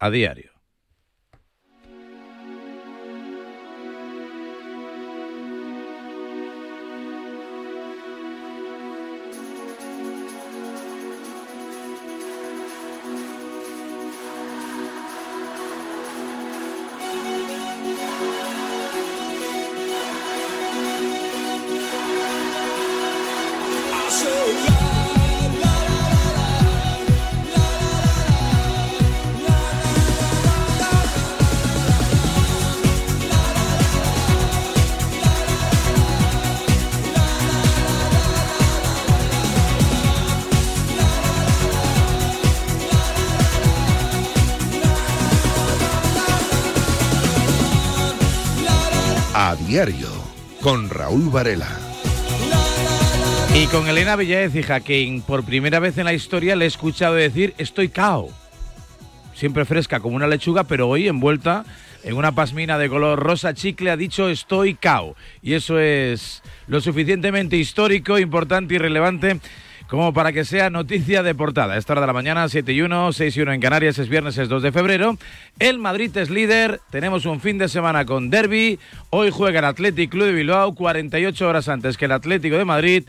a diario. Raúl Varela. Y con Elena Villaez, hija, que por primera vez en la historia le he escuchado decir estoy cao. Siempre fresca como una lechuga, pero hoy envuelta en una pasmina de color rosa chicle ha dicho estoy cao. Y eso es lo suficientemente histórico, importante y relevante como para que sea noticia de portada. Esta hora de la mañana, 7 y 1, 6 y 1 en Canarias, es viernes, es 2 de febrero. El Madrid es líder, tenemos un fin de semana con derby. Hoy juega el Athletic Club de Bilbao, 48 horas antes que el Atlético de Madrid.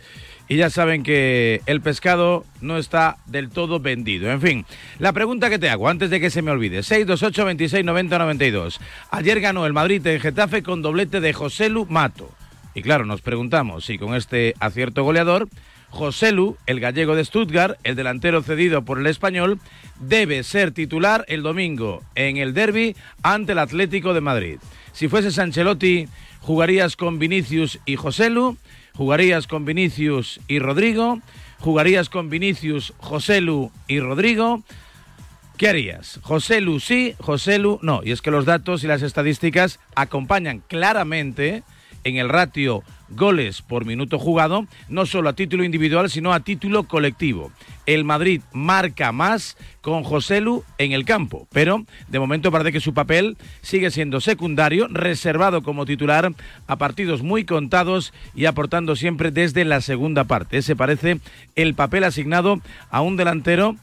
Y ya saben que el pescado no está del todo vendido. En fin, la pregunta que te hago antes de que se me olvide: 628 26 90 92. Ayer ganó el Madrid en Getafe con doblete de José Lu Mato. Y claro, nos preguntamos si con este acierto goleador Joselu, el gallego de Stuttgart, el delantero cedido por el español, debe ser titular el domingo en el derby ante el Atlético de Madrid. Si fuese Sanchelotti, jugarías con Vinicius y Joselu, jugarías con Vinicius y Rodrigo, jugarías con Vinicius, Joselu y Rodrigo. ¿Qué harías? Joselu sí, Joselu no. Y es que los datos y las estadísticas acompañan claramente en el ratio goles por minuto jugado, no solo a título individual, sino a título colectivo. El Madrid marca más con Joselu en el campo, pero de momento parece que su papel sigue siendo secundario, reservado como titular a partidos muy contados y aportando siempre desde la segunda parte. Ese parece el papel asignado a un delantero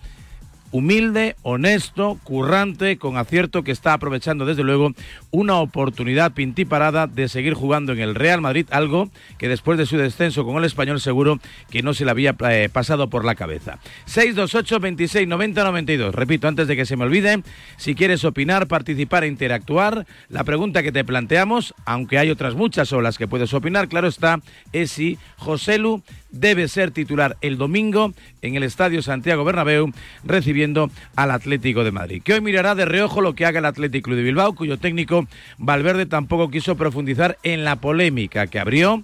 humilde, honesto, currante, con acierto, que está aprovechando desde luego una oportunidad pintiparada de seguir jugando en el Real Madrid, algo que después de su descenso con el español seguro que no se le había eh, pasado por la cabeza. 628 26 90 92. Repito, antes de que se me olvide, si quieres opinar, participar e interactuar, la pregunta que te planteamos, aunque hay otras muchas o las que puedes opinar, claro está, es si Joselu debe ser titular el domingo en el Estadio Santiago Bernabéu recibiendo al Atlético de Madrid. Que hoy mirará de reojo lo que haga el Atlético de Bilbao, cuyo técnico Valverde tampoco quiso profundizar en la polémica que abrió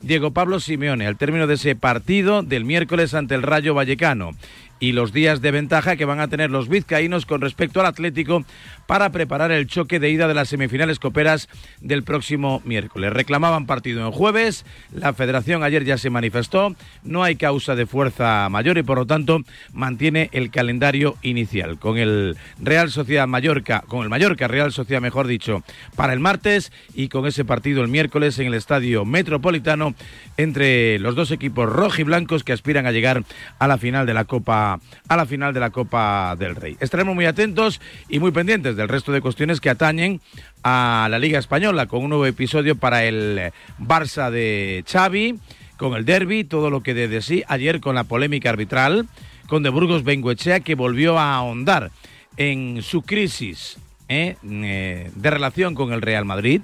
Diego Pablo Simeone al término de ese partido del miércoles ante el Rayo Vallecano y los días de ventaja que van a tener los vizcaínos con respecto al Atlético para preparar el choque de ida de las semifinales coperas del próximo miércoles. Reclamaban partido en jueves, la federación ayer ya se manifestó, no hay causa de fuerza mayor y por lo tanto mantiene el calendario inicial con el Real Sociedad Mallorca, con el Mallorca Real Sociedad mejor dicho, para el martes y con ese partido el miércoles en el Estadio Metropolitano entre los dos equipos rojiblancos que aspiran a llegar a la final de la Copa a la final de la Copa del Rey. Estaremos muy atentos y muy pendientes del resto de cuestiones que atañen a la Liga Española con un nuevo episodio para el Barça de Xavi, con el derby, todo lo que de sí ayer con la polémica arbitral, con De Burgos Benguechea que volvió a ahondar en su crisis ¿eh? Eh, de relación con el Real Madrid,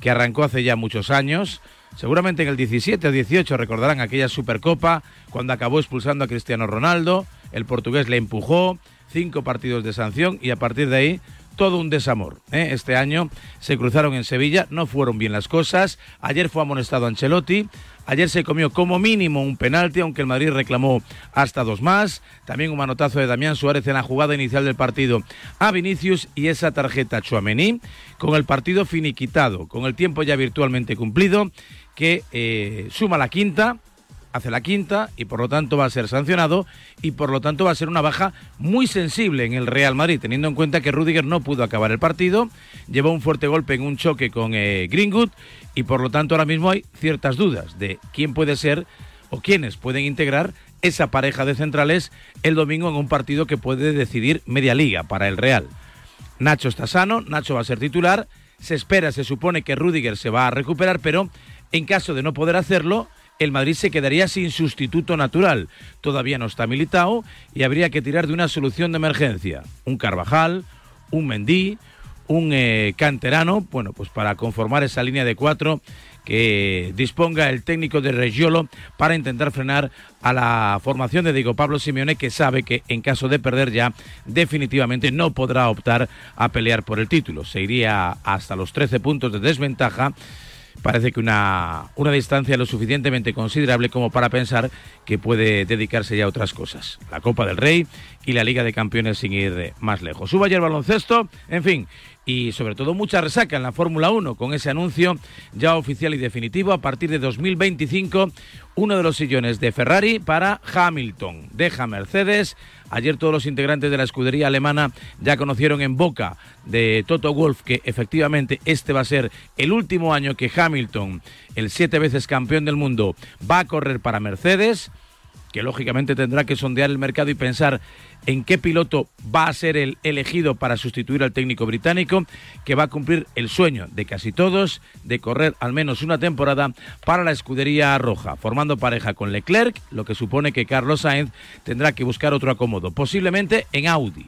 que arrancó hace ya muchos años Seguramente en el 17 o 18 recordarán aquella Supercopa cuando acabó expulsando a Cristiano Ronaldo, el portugués le empujó, cinco partidos de sanción y a partir de ahí todo un desamor. ¿eh? Este año se cruzaron en Sevilla, no fueron bien las cosas. Ayer fue amonestado Ancelotti. Ayer se comió como mínimo un penalti, aunque el Madrid reclamó hasta dos más. También un manotazo de Damián Suárez en la jugada inicial del partido a Vinicius y esa tarjeta Chuamení con el partido finiquitado, con el tiempo ya virtualmente cumplido que eh, suma la quinta, hace la quinta y por lo tanto va a ser sancionado y por lo tanto va a ser una baja muy sensible en el Real Madrid, teniendo en cuenta que Rudiger no pudo acabar el partido, llevó un fuerte golpe en un choque con eh, Greenwood y por lo tanto ahora mismo hay ciertas dudas de quién puede ser o quiénes pueden integrar esa pareja de centrales el domingo en un partido que puede decidir media liga para el Real. Nacho está sano, Nacho va a ser titular, se espera, se supone que Rudiger se va a recuperar, pero en caso de no poder hacerlo, el Madrid se quedaría sin sustituto natural. Todavía no está militado y habría que tirar de una solución de emergencia. Un Carvajal, un Mendí, un eh, canterano, bueno, pues para conformar esa línea de cuatro que disponga el técnico de Reggiolo para intentar frenar a la formación de Diego Pablo Simeone, que sabe que en caso de perder ya definitivamente no podrá optar a pelear por el título. Se iría hasta los 13 puntos de desventaja parece que una, una distancia lo suficientemente considerable como para pensar que puede dedicarse ya a otras cosas. La Copa del Rey y la Liga de Campeones sin ir más lejos. Suba ayer baloncesto, en fin, y sobre todo mucha resaca en la Fórmula 1 con ese anuncio ya oficial y definitivo a partir de 2025 uno de los sillones de Ferrari para Hamilton. Deja Mercedes. Ayer todos los integrantes de la escudería alemana ya conocieron en boca de Toto Wolf que efectivamente este va a ser el último año que Hamilton, el siete veces campeón del mundo, va a correr para Mercedes que lógicamente tendrá que sondear el mercado y pensar en qué piloto va a ser el elegido para sustituir al técnico británico, que va a cumplir el sueño de casi todos de correr al menos una temporada para la escudería roja, formando pareja con Leclerc, lo que supone que Carlos Sainz tendrá que buscar otro acomodo, posiblemente en Audi.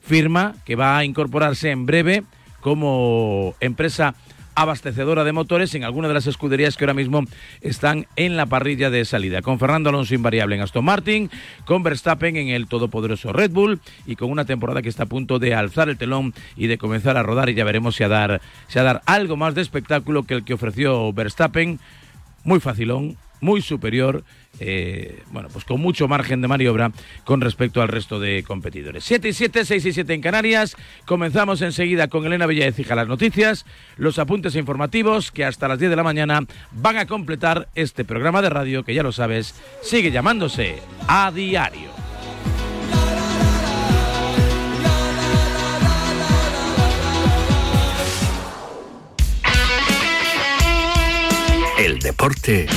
Firma que va a incorporarse en breve como empresa abastecedora de motores en alguna de las escuderías que ahora mismo están en la parrilla de salida. Con Fernando Alonso invariable en Aston Martin, con Verstappen en el todopoderoso Red Bull y con una temporada que está a punto de alzar el telón y de comenzar a rodar y ya veremos si a dar, si a dar algo más de espectáculo que el que ofreció Verstappen. Muy facilón, muy superior, eh, bueno, pues con mucho margen de maniobra con respecto al resto de competidores. 7 y 7, 6 y 7 en Canarias. Comenzamos enseguida con Elena Villaecija las noticias, los apuntes informativos que hasta las 10 de la mañana van a completar este programa de radio que ya lo sabes, sigue llamándose A Diario. El deporte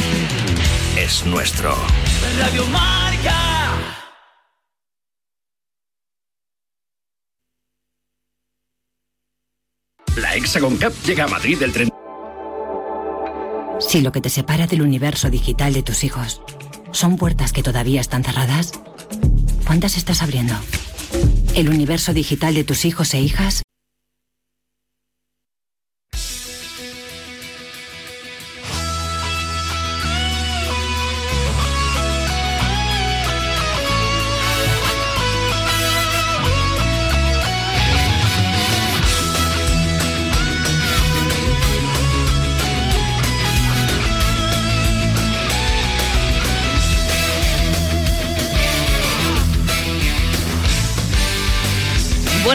es nuestro. Radio Marca. La Hexagon Cup llega a Madrid el 30. Si lo que te separa del universo digital de tus hijos son puertas que todavía están cerradas, ¿cuántas estás abriendo? El universo digital de tus hijos e hijas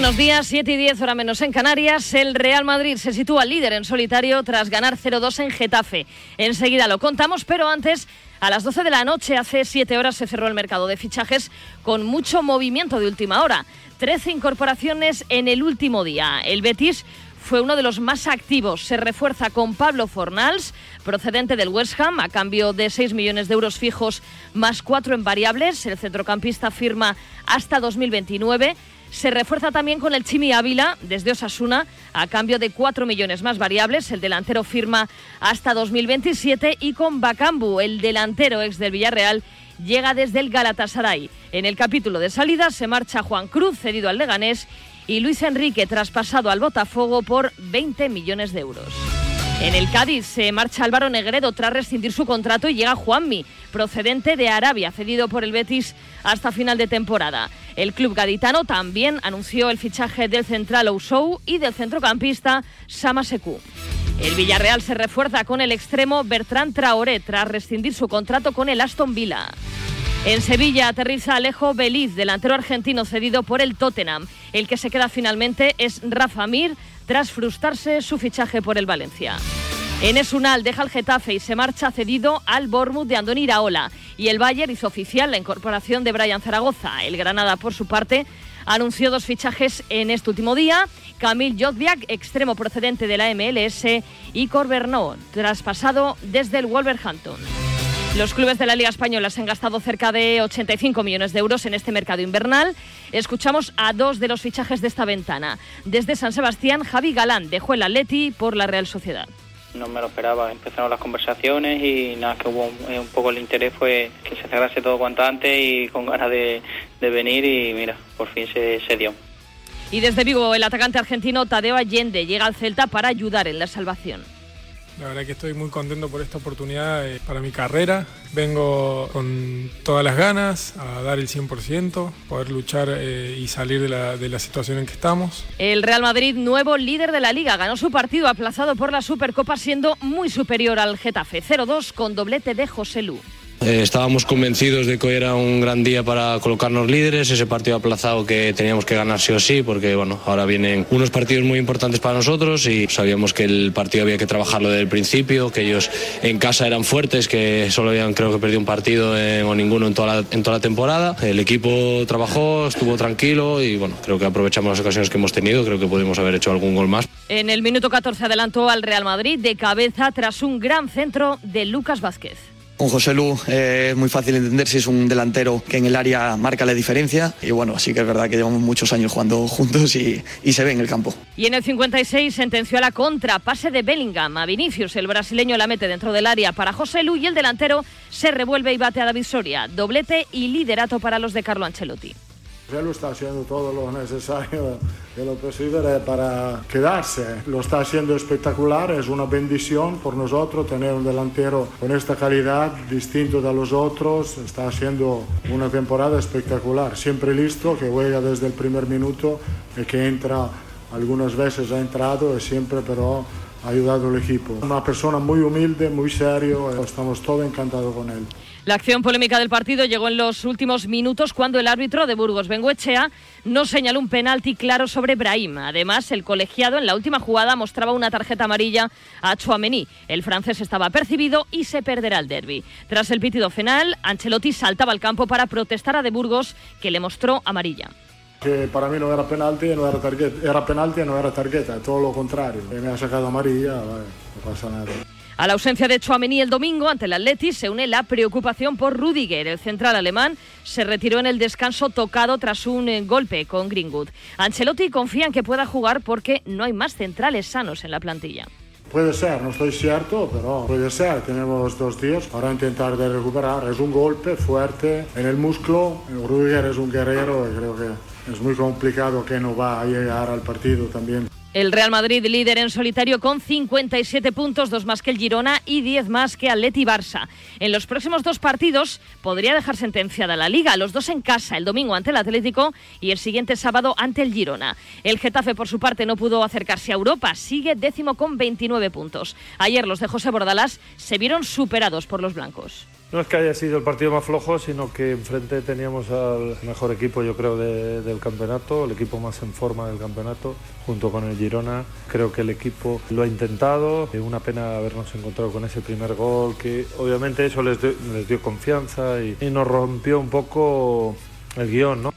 Buenos días, 7 y 10 hora menos en Canarias. El Real Madrid se sitúa líder en solitario tras ganar 0-2 en Getafe. Enseguida lo contamos, pero antes, a las 12 de la noche, hace 7 horas, se cerró el mercado de fichajes con mucho movimiento de última hora. 13 incorporaciones en el último día. El Betis fue uno de los más activos. Se refuerza con Pablo Fornals, procedente del West Ham, a cambio de 6 millones de euros fijos más 4 en variables. El centrocampista firma hasta 2029. Se refuerza también con el Chimi Ávila desde Osasuna a cambio de 4 millones más variables. El delantero firma hasta 2027 y con Bacambu, el delantero ex del Villarreal, llega desde el Galatasaray. En el capítulo de salida se marcha Juan Cruz, cedido al Leganés, y Luis Enrique, traspasado al Botafogo por 20 millones de euros. En el Cádiz se marcha Álvaro Negredo tras rescindir su contrato y llega Juanmi, procedente de Arabia, cedido por el Betis hasta final de temporada. El club gaditano también anunció el fichaje del central Ousou y del centrocampista Sama Sekou. El Villarreal se refuerza con el extremo Bertrand Traoré tras rescindir su contrato con el Aston Villa. En Sevilla aterriza Alejo Beliz, delantero argentino cedido por el Tottenham. El que se queda finalmente es Rafa Mir, tras frustrarse su fichaje por el Valencia. En Esunal deja el Getafe y se marcha cedido al Bournemouth de Andoni Iraola. Y el Bayern hizo oficial la incorporación de Brian Zaragoza. El Granada, por su parte, anunció dos fichajes en este último día. Camille Jodviak, extremo procedente de la MLS, y Corberno, traspasado desde el Wolverhampton. Los clubes de la Liga Española se han gastado cerca de 85 millones de euros en este mercado invernal. Escuchamos a dos de los fichajes de esta ventana. Desde San Sebastián, Javi Galán dejó el Atleti por la Real Sociedad. No me lo esperaba. Empezaron las conversaciones y nada, que hubo un, poco el interés fue que se cerrase todo cuanto antes y con ganas de, venir y mira, por fin se, se dio. Y desde Vigo, el atacante argentino Tadeo Allende llega al Celta para ayudar en la salvación. La verdad que estoy muy contento por esta oportunidad eh, para mi carrera. Vengo con todas las ganas a dar el 100%, poder luchar eh, y salir de la, de la situación en que estamos. El Real Madrid, nuevo líder de la liga, ganó su partido aplazado por la Supercopa siendo muy superior al Getafe. 0-2 con doblete de José Lu. Eh, estábamos convencidos de que hoy era un gran día para colocarnos líderes, ese partido aplazado que teníamos que ganar sí o sí, porque bueno, ahora vienen unos partidos muy importantes para nosotros y sabíamos que el partido había que trabajarlo desde el principio, que ellos en casa eran fuertes, que solo habían creo que perdido un partido o ninguno en toda, la, en toda la temporada. El equipo trabajó, estuvo tranquilo y bueno, creo que aprovechamos las ocasiones que hemos tenido, creo que pudimos haber hecho algún gol más. En el minuto 14 adelantó al Real Madrid de cabeza tras un gran centro de Lucas Vázquez. Con José Lu eh, es muy fácil entender si es un delantero que en el área marca la diferencia. Y bueno, sí que es verdad que llevamos muchos años jugando juntos y, se ve en el campo. Y en el 56 sentenció a la contra, pase de Bellingham a Vinicius. El brasileño la mete dentro del área para José Lu y el delantero se revuelve y bate a David Soria. Doblete y liderato para los de Carlo Ancelotti. Él está haciendo todo lo necesario y lo posible para quedarse. Lo está haciendo espectacular, es una bendición por nosotros tener un delantero con esta calidad, distinto de los otros. Está haciendo una temporada espectacular, siempre listo, que juega desde el primer minuto y que entra, algunas veces ha entrado y siempre pero ha ayudado al equipo. Una persona muy humilde, muy serio, estamos todos encantados con él. La acción polémica del partido llegó en los últimos minutos cuando el árbitro de Burgos, Benguechea, no señaló un penalti claro sobre Brahim. Además, el colegiado en la última jugada mostraba una tarjeta amarilla a Chouameni. El francés estaba percibido y se perderá el derby. Tras el pitido final, Ancelotti saltaba al campo para protestar a de Burgos, que le mostró amarilla que para mí no era penalti no era tarjeta, era penalti no era tarjeta, todo lo contrario. Me ha sacado amarilla, no pasa nada. A la ausencia de Chouameni el domingo ante el Atleti se une la preocupación por Rudiger. El central alemán se retiró en el descanso tocado tras un eh, golpe con Greenwood. Ancelotti confía en que pueda jugar porque no hay más centrales sanos en la plantilla. Puede ser, no estoy cierto, pero puede ser. Tenemos dos días para intentar de recuperar. Es un golpe fuerte en el músculo. Rudiger es un guerrero y creo que es muy complicado que no va a llegar al partido también. El Real Madrid líder en solitario con 57 puntos, dos más que el Girona y 10 más que Atleti Barça. En los próximos dos partidos podría dejar sentenciada la Liga, los dos en casa, el domingo ante el Atlético y el siguiente sábado ante el Girona. El Getafe por su parte no pudo acercarse a Europa, sigue décimo con 29 puntos. Ayer los de José Bordalás se vieron superados por los blancos. No es que haya sido el partido más flojo, sino que enfrente teníamos al mejor equipo, yo creo, del campeonato, el equipo más en forma del campeonato, junto con el Girona. Creo que el equipo lo ha intentado. Es una pena habernos encontrado con ese primer gol, que obviamente eso les dio, les dio confianza y, y nos rompió un poco el guion, ¿no?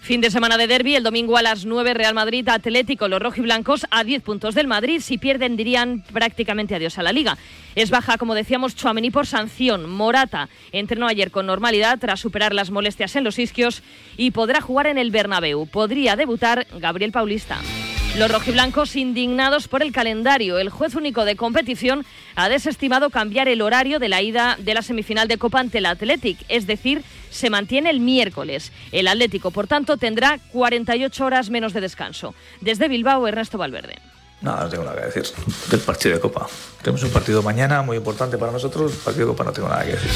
Fin de semana de derby, el domingo a las 9 Real Madrid Atlético, los rojiblancos a 10 puntos del Madrid, si pierden dirían prácticamente adiós a la liga. Es baja, como decíamos, Chuamení por sanción. Morata entrenó ayer con normalidad tras superar las molestias en los isquios y podrá jugar en el Bernabéu. Podría debutar Gabriel Paulista. Los rojiblancos indignados por el calendario. El juez único de competición ha desestimado cambiar el horario de la ida de la semifinal de Copa ante el Athletic, es decir, se mantiene el miércoles. El Atlético, por tanto, tendrá 48 horas menos de descanso. Desde Bilbao, Ernesto Valverde. Nada, no tengo nada que decir del partido de Copa. Tenemos un partido mañana muy importante para nosotros. El partido de Copa no tengo nada que decir.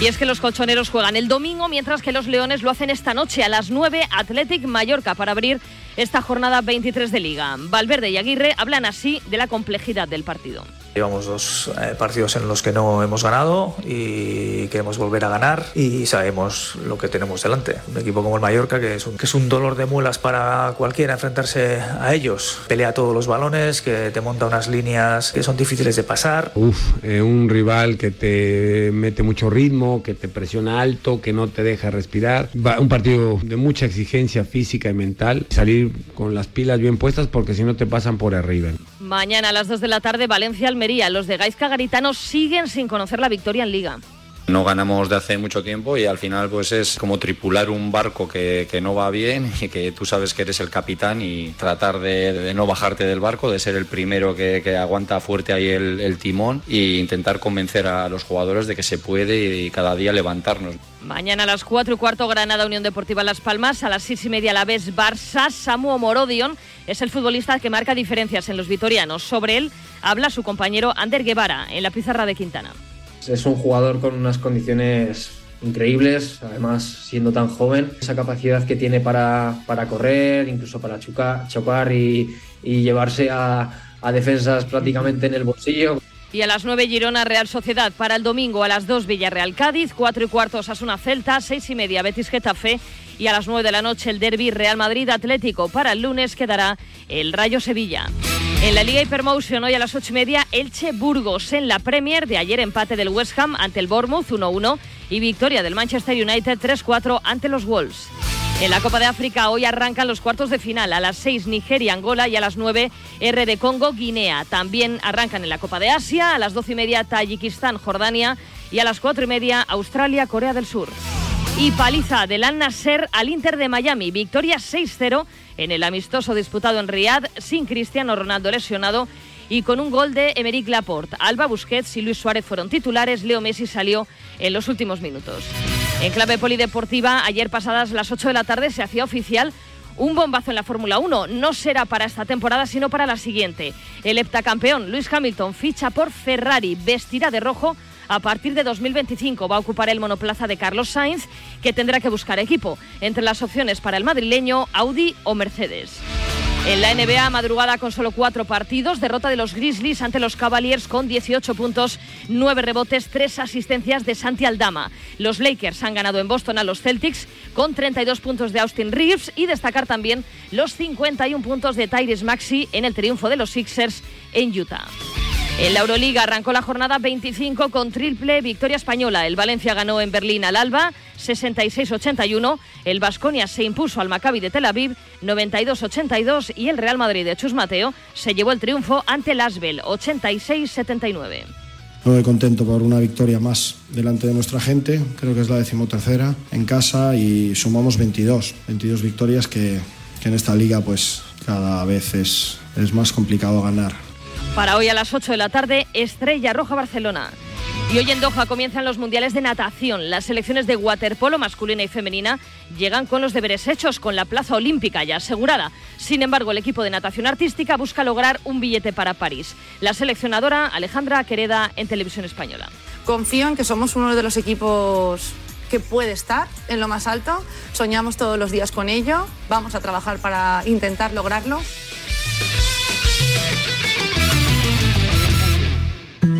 Y es que los colchoneros juegan el domingo, mientras que los leones lo hacen esta noche a las 9, Athletic Mallorca, para abrir esta jornada 23 de Liga. Valverde y Aguirre hablan así de la complejidad del partido. Llevamos dos eh, partidos en los que no hemos ganado y queremos volver a ganar y sabemos lo que tenemos delante. Un equipo como el Mallorca, que es un, que es un dolor de muelas para cualquiera enfrentarse a ellos. Pelea todos los balones, que te monta unas líneas que son difíciles de pasar. Uf, eh, un rival que te mete mucho ritmo, que te presiona alto, que no te deja respirar. un partido de mucha exigencia física y mental. Salir con las pilas bien puestas porque si no te pasan por arriba. Mañana a las 2 de la tarde, Los de Gaisca Garitano siguen sin conocer la victoria en Liga. No ganamos de hace mucho tiempo y al final pues es como tripular un barco que, que no va bien y que tú sabes que eres el capitán y tratar de, de no bajarte del barco, de ser el primero que, que aguanta fuerte ahí el, el timón e intentar convencer a los jugadores de que se puede y cada día levantarnos. Mañana a las 4 y cuarto Granada Unión Deportiva Las Palmas, a las 6 y media la vez Barça, Samu Morodion es el futbolista que marca diferencias en los vitorianos. Sobre él habla su compañero Ander Guevara en la pizarra de Quintana. Es un jugador con unas condiciones increíbles, además siendo tan joven, esa capacidad que tiene para, para correr, incluso para chocar, chocar y, y llevarse a, a defensas prácticamente en el bolsillo. Y a las 9 Girona Real Sociedad. Para el domingo a las 2 Villarreal Cádiz, 4 y cuarto Asuna Celta, 6 y media Betis Getafe y a las 9 de la noche el derby Real Madrid Atlético. Para el lunes quedará el Rayo Sevilla. En la Liga Hypermotion hoy a las 8 y media Elche Burgos en la Premier de ayer empate del West Ham ante el Bournemouth 1-1 y victoria del Manchester United 3-4 ante los Wolves. En la Copa de África hoy arrancan los cuartos de final. A las 6 Nigeria, Angola y a las 9 R de Congo, Guinea. También arrancan en la Copa de Asia. A las 12 y media Tayikistán, Jordania. Y a las 4 y media Australia, Corea del Sur. Y paliza del Al Nasser al Inter de Miami. Victoria 6-0 en el amistoso disputado en Riyadh sin Cristiano Ronaldo lesionado y con un gol de Emerick Laporte. Alba Busquets y Luis Suárez fueron titulares. Leo Messi salió en los últimos minutos. En clave polideportiva, ayer pasadas las 8 de la tarde se hacía oficial un bombazo en la Fórmula 1. No será para esta temporada, sino para la siguiente. El heptacampeón Luis Hamilton ficha por Ferrari, vestirá de rojo. A partir de 2025 va a ocupar el monoplaza de Carlos Sainz, que tendrá que buscar equipo. Entre las opciones para el madrileño, Audi o Mercedes. En la NBA, madrugada con solo cuatro partidos, derrota de los Grizzlies ante los Cavaliers con 18 puntos, 9 rebotes, 3 asistencias de Santi Aldama. Los Lakers han ganado en Boston a los Celtics con 32 puntos de Austin Reeves y destacar también los 51 puntos de Tyrese Maxi en el triunfo de los Sixers en Utah. En la Euroliga arrancó la jornada 25 con triple victoria española. El Valencia ganó en Berlín al Alba 66-81. El Vasconia se impuso al Maccabi de Tel Aviv 92-82 y el Real Madrid de Chus Mateo se llevó el triunfo ante el Asbel 86-79. Muy contento por una victoria más delante de nuestra gente, creo que es la decimotercera en casa y sumamos 22, 22 victorias que, que en esta liga pues cada vez es, es más complicado ganar. Para hoy a las 8 de la tarde, Estrella Roja Barcelona. Y hoy en Doha comienzan los mundiales de natación. Las selecciones de waterpolo masculina y femenina llegan con los deberes hechos, con la plaza olímpica ya asegurada. Sin embargo, el equipo de natación artística busca lograr un billete para París. La seleccionadora Alejandra Quereda en Televisión Española. Confío en que somos uno de los equipos que puede estar en lo más alto. Soñamos todos los días con ello. Vamos a trabajar para intentar lograrlo.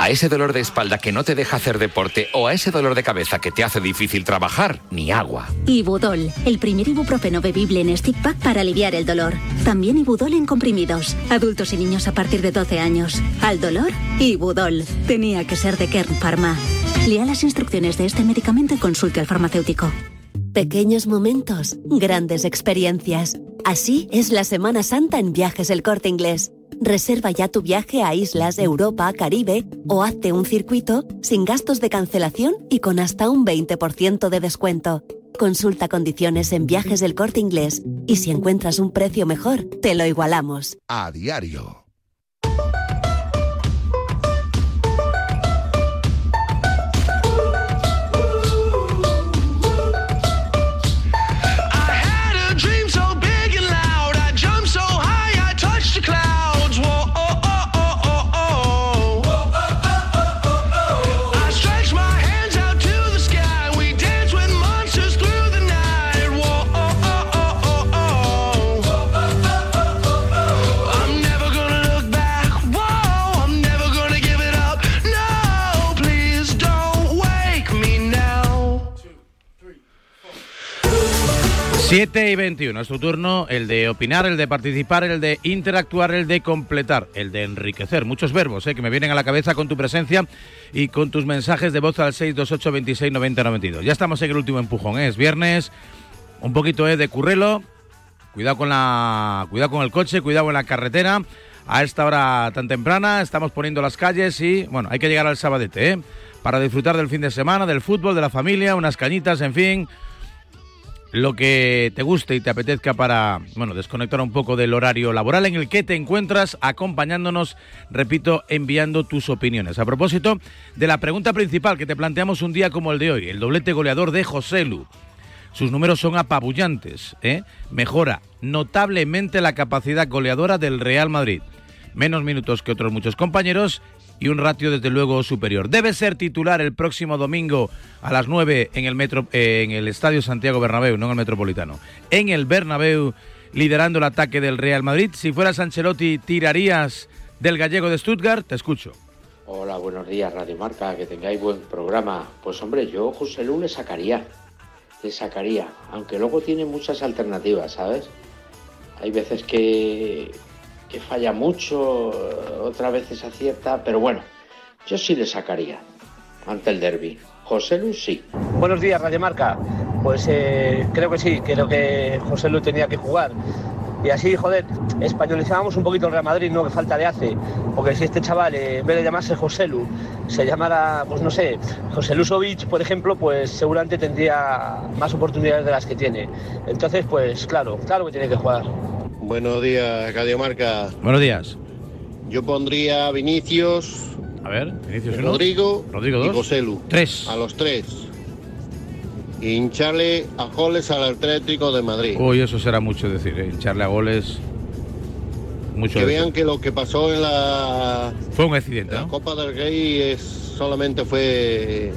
A ese dolor de espalda que no te deja hacer deporte o a ese dolor de cabeza que te hace difícil trabajar, ni agua. Ibudol, el primer ibuprofeno bebible en stick pack para aliviar el dolor. También Ibudol en comprimidos. Adultos y niños a partir de 12 años. Al dolor, Ibudol. Tenía que ser de Kern Pharma. Lea las instrucciones de este medicamento y consulte al farmacéutico. Pequeños momentos, grandes experiencias. Así es la Semana Santa en Viajes El Corte Inglés. Reserva ya tu viaje a islas, Europa, Caribe o hazte un circuito sin gastos de cancelación y con hasta un 20% de descuento. Consulta condiciones en viajes del corte inglés y si encuentras un precio mejor, te lo igualamos. A diario. 7 y 21, es tu turno, el de opinar, el de participar, el de interactuar, el de completar, el de enriquecer. Muchos verbos eh, que me vienen a la cabeza con tu presencia y con tus mensajes de voz al 628 26 90 92. Ya estamos en el último empujón, ¿eh? es viernes, un poquito eh, de currelo, cuidado con, la, cuidado con el coche, cuidado en la carretera. A esta hora tan temprana estamos poniendo las calles y, bueno, hay que llegar al sabadete, ¿eh? Para disfrutar del fin de semana, del fútbol, de la familia, unas cañitas, en fin lo que te guste y te apetezca para, bueno, desconectar un poco del horario laboral en el que te encuentras acompañándonos, repito, enviando tus opiniones. A propósito de la pregunta principal que te planteamos un día como el de hoy, el doblete goleador de José Lu. Sus números son apabullantes, ¿eh? Mejora notablemente la capacidad goleadora del Real Madrid. Menos minutos que otros muchos compañeros y un ratio desde luego superior. Debe ser titular el próximo domingo a las 9 en el, metro, eh, en el Estadio Santiago Bernabéu, no en el Metropolitano. En el Bernabéu, liderando el ataque del Real Madrid. Si fueras Ancelotti, ¿tirarías del gallego de Stuttgart? Te escucho. Hola, buenos días, Radio Marca, que tengáis buen programa. Pues hombre, yo José Lu le sacaría, le sacaría, aunque luego tiene muchas alternativas, ¿sabes? Hay veces que, que falla mucho, otras veces acierta, pero bueno, yo sí le sacaría ante el derby. José Luis sí. Buenos días, Radio Marca. Pues eh, creo que sí, creo que José Luis tenía que jugar. Y así, joder, españolizábamos un poquito el Real Madrid, ¿no? Que falta de hace. Porque si este chaval, eh, en vez de llamarse José Lu, se llamara, pues no sé, José Lusovic, por ejemplo, pues seguramente tendría más oportunidades de las que tiene. Entonces, pues claro, claro que tiene que jugar. Buenos días, Radio Marca. Buenos días. Yo pondría a Vinicius, A ver, Vinicius uno. Rodrigo, Rodrigo y dos. José Lu. Tres. A los tres. Y hincharle a goles al Atlético de Madrid. Uy, eso será mucho decir, ¿eh? echarle a goles. Mucho que vean que lo que pasó en la, Fue un accidente, la ¿no? Copa del Rey es, solamente fue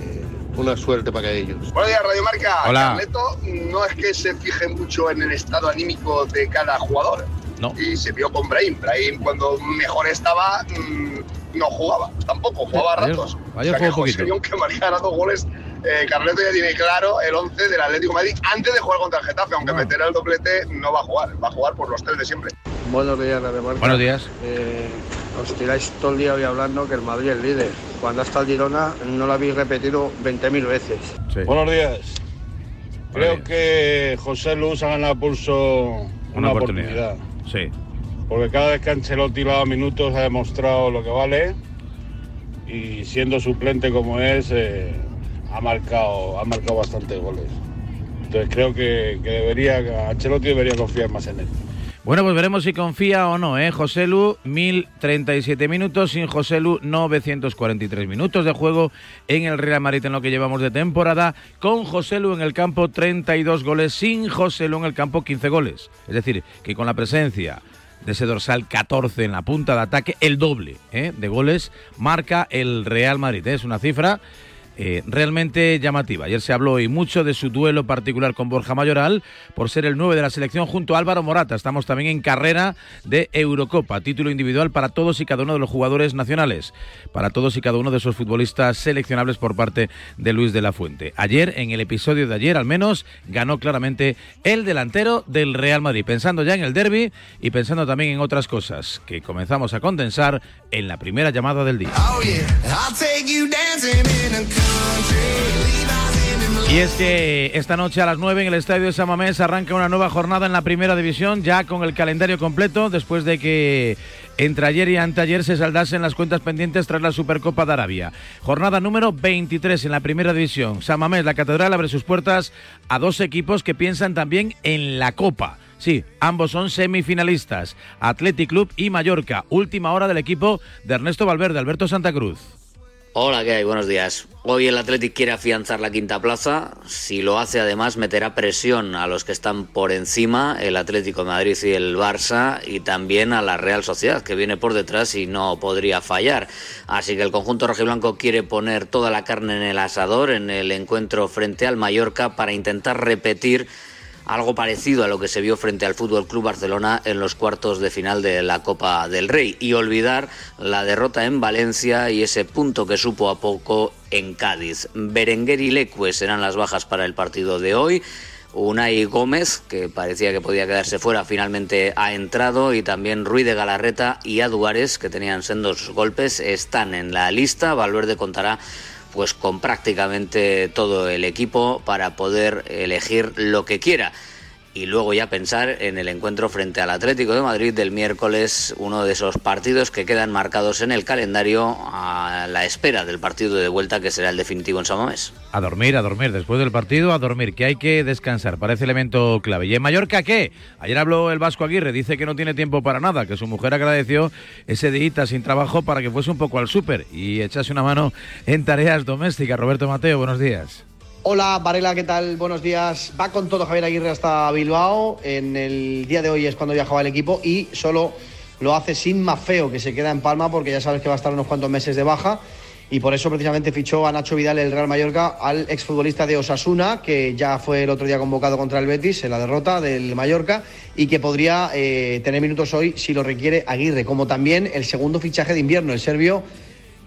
una suerte para ellos. Buenos días, Radio Marca. Hola. Carleto no es que se fije mucho en el estado anímico de cada jugador. No. Y se vio con Brahim. Brahim cuando mejor estaba mm, no jugaba. Tampoco, jugaba a ratos. ayer o sea que que marcara dos goles. eh, Carleto ya tiene claro el 11 del Atlético de Madrid antes de jugar contra el Getafe. Aunque meterá el doblete, no va a jugar. Va a jugar por los tres de siempre. Buenos días, Radio Marca. Buenos días. Eh, os tiráis todo el día hoy hablando que el Madrid es líder. Cuando hasta el Girona no lo habéis repetido 20.000 veces. Buenos días. Creo que José Luz ha ganado a pulso una, oportunidad. Sí. Porque cada vez que Ancelotti le ha dado minutos ha demostrado lo que vale y siendo suplente como es, eh, ha, marcado, ha marcado bastantes goles. Entonces creo que, que debería, Ancelotti debería confiar más en él. Bueno, pues veremos si confía o no, ¿eh? José Lu, 1037 minutos, sin José Lu, 943 minutos de juego en el Real Madrid en lo que llevamos de temporada, con José Lu en el campo 32 goles, sin José Lu en el campo 15 goles. Es decir, que con la presencia de ese dorsal 14 en la punta de ataque, el doble ¿eh? de goles marca el Real Madrid. ¿eh? Es una cifra eh, realmente llamativa. Ayer se habló y mucho de su duelo particular con Borja Mayoral por ser el 9 de la selección junto a Álvaro Morata. Estamos también en carrera de Eurocopa, título individual para todos y cada uno de los jugadores nacionales, para todos y cada uno de esos futbolistas seleccionables por parte de Luis de la Fuente. Ayer, en el episodio de ayer al menos, ganó claramente el delantero del Real Madrid, pensando ya en el derby y pensando también en otras cosas que comenzamos a condensar en la primera llamada del día. Y es que esta noche a las 9 en el Estadio de San Mamés arranca una nueva jornada en la Primera División, ya con el calendario completo, después de que entre ayer y anteayer se saldasen las cuentas pendientes tras la Supercopa de Arabia. Jornada número 23 en la Primera División. San Mamés, la Catedral, abre sus puertas a dos equipos que piensan también en la Copa. Sí, ambos son semifinalistas, Athletic Club y Mallorca. Última hora del equipo de Ernesto Valverde, Alberto Santa Cruz. Hola, ¿qué hay? Buenos días. Hoy el Athletic quiere afianzar la quinta plaza. Si lo hace, además, meterá presión a los que están por encima, el Atlético de Madrid y el Barça, y también a la Real Sociedad, que viene por detrás y no podría fallar. Así que el conjunto rojiblanco quiere poner toda la carne en el asador en el encuentro frente al Mallorca para intentar repetir algo parecido a lo que se vio frente al Fútbol Club Barcelona en los cuartos de final de la Copa del Rey y olvidar la derrota en Valencia y ese punto que supo a poco en Cádiz. Berenguer y Leque serán las bajas para el partido de hoy. Unai Gómez, que parecía que podía quedarse fuera, finalmente ha entrado y también Ruiz de Galarreta y Aduares, que tenían sendos golpes, están en la lista. Valverde contará pues con prácticamente todo el equipo para poder elegir lo que quiera y luego ya pensar en el encuentro frente al Atlético de Madrid del miércoles, uno de esos partidos que quedan marcados en el calendario a la espera del partido de vuelta que será el definitivo en San Mamés. A dormir, a dormir, después del partido, a dormir, que hay que descansar, parece elemento clave. ¿Y en Mallorca qué? Ayer habló el Vasco Aguirre, dice que no tiene tiempo para nada, que su mujer agradeció ese día sin trabajo para que fuese un poco al súper y echase una mano en tareas domésticas. Roberto Mateo, buenos días. Hola Varela, ¿qué tal? Buenos días. Va con todo Javier Aguirre hasta Bilbao. En el día de hoy es cuando viajaba el equipo y solo lo hace sin Mafeo, que se queda en Palma porque ya sabes que va a estar unos cuantos meses de baja. Y por eso precisamente fichó a Nacho Vidal el Real Mallorca al exfutbolista de Osasuna, que ya fue el otro día convocado contra el Betis en la derrota del Mallorca y que podría eh, tener minutos hoy si lo requiere Aguirre, como también el segundo fichaje de invierno, el serbio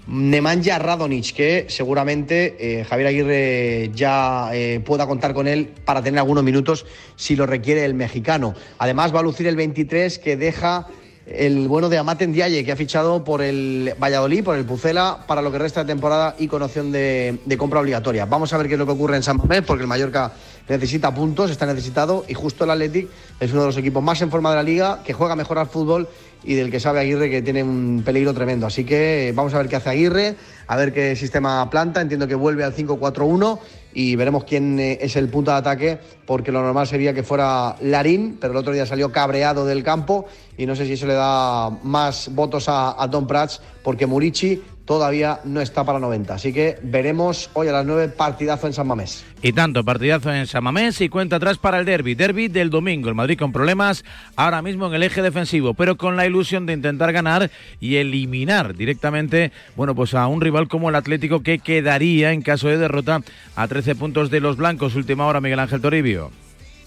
Nemanja Radonic, que seguramente eh, Javier Aguirre ya eh, pueda contar con él para tener algunos minutos si lo requiere el mexicano. Además va a lucir el 23 que deja el bueno de Amate Ndiaye, que ha fichado por el Valladolid, por el Pucela, para lo que resta de temporada y con opción de, compra obligatoria. Vamos a ver qué es lo que ocurre en San Mamés, porque el Mallorca necesita puntos, está necesitado, y justo el Athletic es uno de los equipos más en forma de la liga, que juega mejor al fútbol y del que sabe Aguirre que tiene un peligro tremendo. Así que vamos a ver qué hace Aguirre, a ver qué sistema planta. Entiendo que vuelve al 5-4-1 y veremos quién eh, es el punto de ataque, porque lo normal sería que fuera Larín, pero el otro día salió cabreado del campo y no sé si eso le da más votos a, a Don Prats, porque Murici todavía no está para 90. Así que veremos hoy a las 9 partidazo en San Mamés. Y tanto, partidazo en San Mamés y cuenta atrás para el derby. Derby del domingo. El Madrid con problemas ahora mismo en el eje defensivo, pero con la ilusión de intentar ganar y eliminar directamente, bueno, pues a un rival como el Atlético que quedaría en caso de derrota a 13 puntos de los blancos. Última hora, Miguel Ángel Toribio.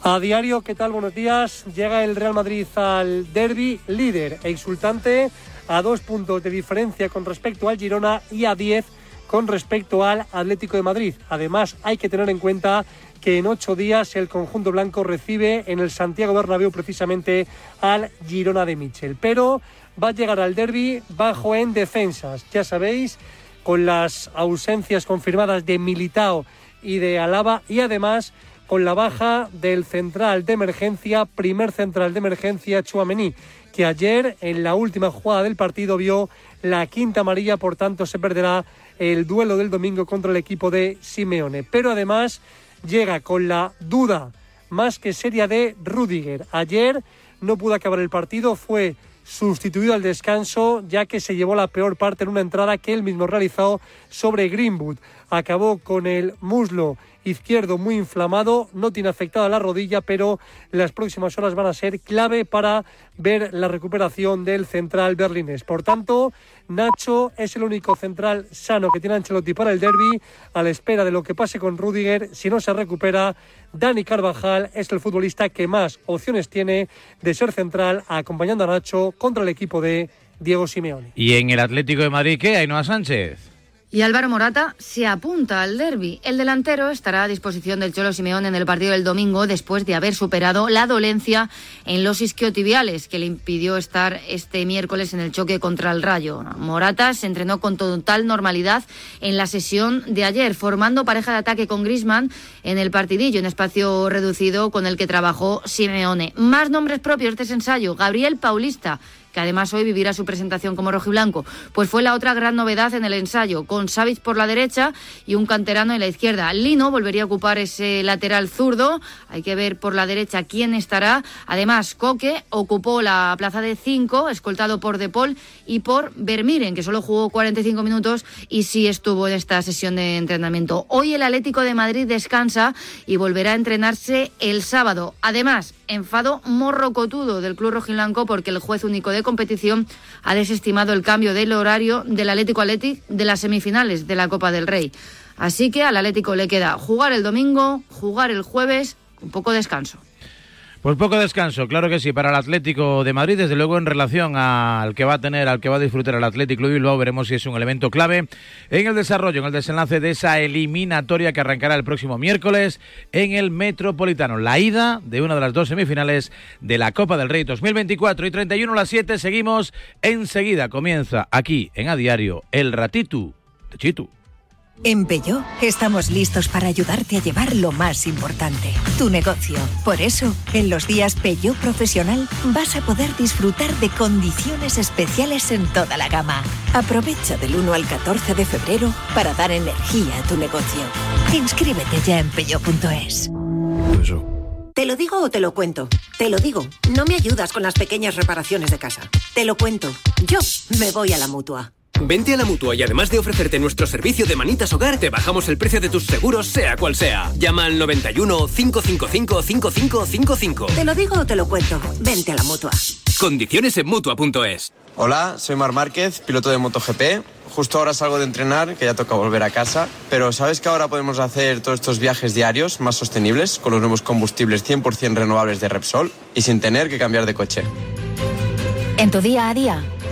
A diario, ¿qué tal? Buenos días. Llega el Real Madrid al derby líder e insultante a dos puntos de diferencia con respecto al Girona y a diez con respecto al Atlético de Madrid. Además, hay que tener en cuenta que en ocho días el conjunto blanco recibe en el Santiago Bernabéu precisamente al Girona de Michel. Pero va a llegar al derby bajo en defensas. Ya sabéis, con las ausencias confirmadas de Militao y de Alaba y además con la baja del central de emergencia, primer central de emergencia, Chuamení que ayer en la última jugada del partido vio la quinta amarilla, por tanto se perderá el duelo del domingo contra el equipo de Simeone. Pero además llega con la duda más que seria de Rudiger. Ayer no pudo acabar el partido, fue sustituido al descanso ya que se llevó la peor parte en una entrada que él mismo realizó sobre Greenwood. Acabó con el muslo izquierdo muy inflamado, no tiene afectada la rodilla, pero las próximas horas van a ser clave para ver la recuperación del central berlinés. Por tanto, Nacho es el único central sano que tiene Ancelotti para el derby, a la espera de lo que pase con Rudiger. Si no se recupera, Dani Carvajal es el futbolista que más opciones tiene de ser central, acompañando a Nacho contra el equipo de Diego Simeone. ¿Y en el Atlético de Madrid qué? Ainhoa Sánchez. Y Álvaro Morata se apunta al derby. El delantero estará a disposición del Cholo Simeón en el partido del domingo después de haber superado la dolencia en los isquiotibiales que le impidió estar este miércoles en el choque contra el Rayo. Morata se entrenó con total normalidad en la sesión de ayer, formando pareja de ataque con Grisman en el partidillo, en espacio reducido con el que trabajó Simeone. Más nombres propios de ese ensayo. Gabriel Paulista que además hoy vivirá su presentación como rojiblanco. Pues fue la otra gran novedad en el ensayo, con Savic por la derecha y un canterano en la izquierda. Lino volvería a ocupar ese lateral zurdo, hay que ver por la derecha quién estará. Además, Coque ocupó la plaza de 5, escoltado por De Paul y por Vermiren, que solo jugó 45 minutos y sí estuvo en esta sesión de entrenamiento. Hoy el Atlético de Madrid descansa y volverá a entrenarse el sábado. Además, enfado morrocotudo del club rojiblanco porque el juez único de competición ha desestimado el cambio del horario del Atlético Atlético de las semifinales de la Copa del Rey. Así que al Atlético le queda jugar el domingo, jugar el jueves, un poco descanso. Pues poco descanso, claro que sí, para el Atlético de Madrid, desde luego en relación al que va a tener, al que va a disfrutar el Atlético Club Bilbao, veremos si es un elemento clave en el desarrollo, en el desenlace de esa eliminatoria que arrancará el próximo miércoles en el Metropolitano. La ida de una de las dos semifinales de la Copa del Rey 2024 y 31 a las 7 seguimos enseguida, comienza aquí en A Diario el Ratitu de Chitu. En Peugeot estamos listos para ayudarte a llevar lo más importante, tu negocio. Por eso, en los días Peugeot Profesional vas a poder disfrutar de condiciones especiales en toda la gama. Aprovecha del 1 al 14 de febrero para dar energía a tu negocio. Inscríbete ya en peugeot.es. ¿Te lo digo o te lo cuento? Te lo digo. No me ayudas con las pequeñas reparaciones de casa. Te lo cuento. Yo me voy a la mutua. Vente a la mutua y además de ofrecerte nuestro servicio de manitas hogar, te bajamos el precio de tus seguros, sea cual sea. Llama al 91 555 5555. Te lo digo o te lo cuento. Vente a la mutua. Condiciones en mutua.es. Hola, soy Mar Márquez, piloto de MotoGP. Justo ahora salgo de entrenar, que ya toca volver a casa. Pero ¿sabes que ahora podemos hacer todos estos viajes diarios más sostenibles con los nuevos combustibles 100% renovables de Repsol y sin tener que cambiar de coche? En tu día a día,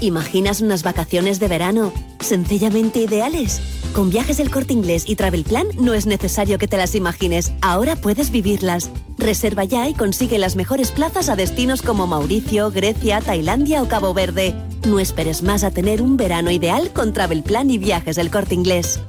¿Imaginas unas vacaciones de verano sencillamente ideales? Con viajes del corte inglés y Travel Plan no es necesario que te las imagines, ahora puedes vivirlas. Reserva ya y consigue las mejores plazas a destinos como Mauricio, Grecia, Tailandia o Cabo Verde. No esperes más a tener un verano ideal con Travel Plan y viajes del corte inglés.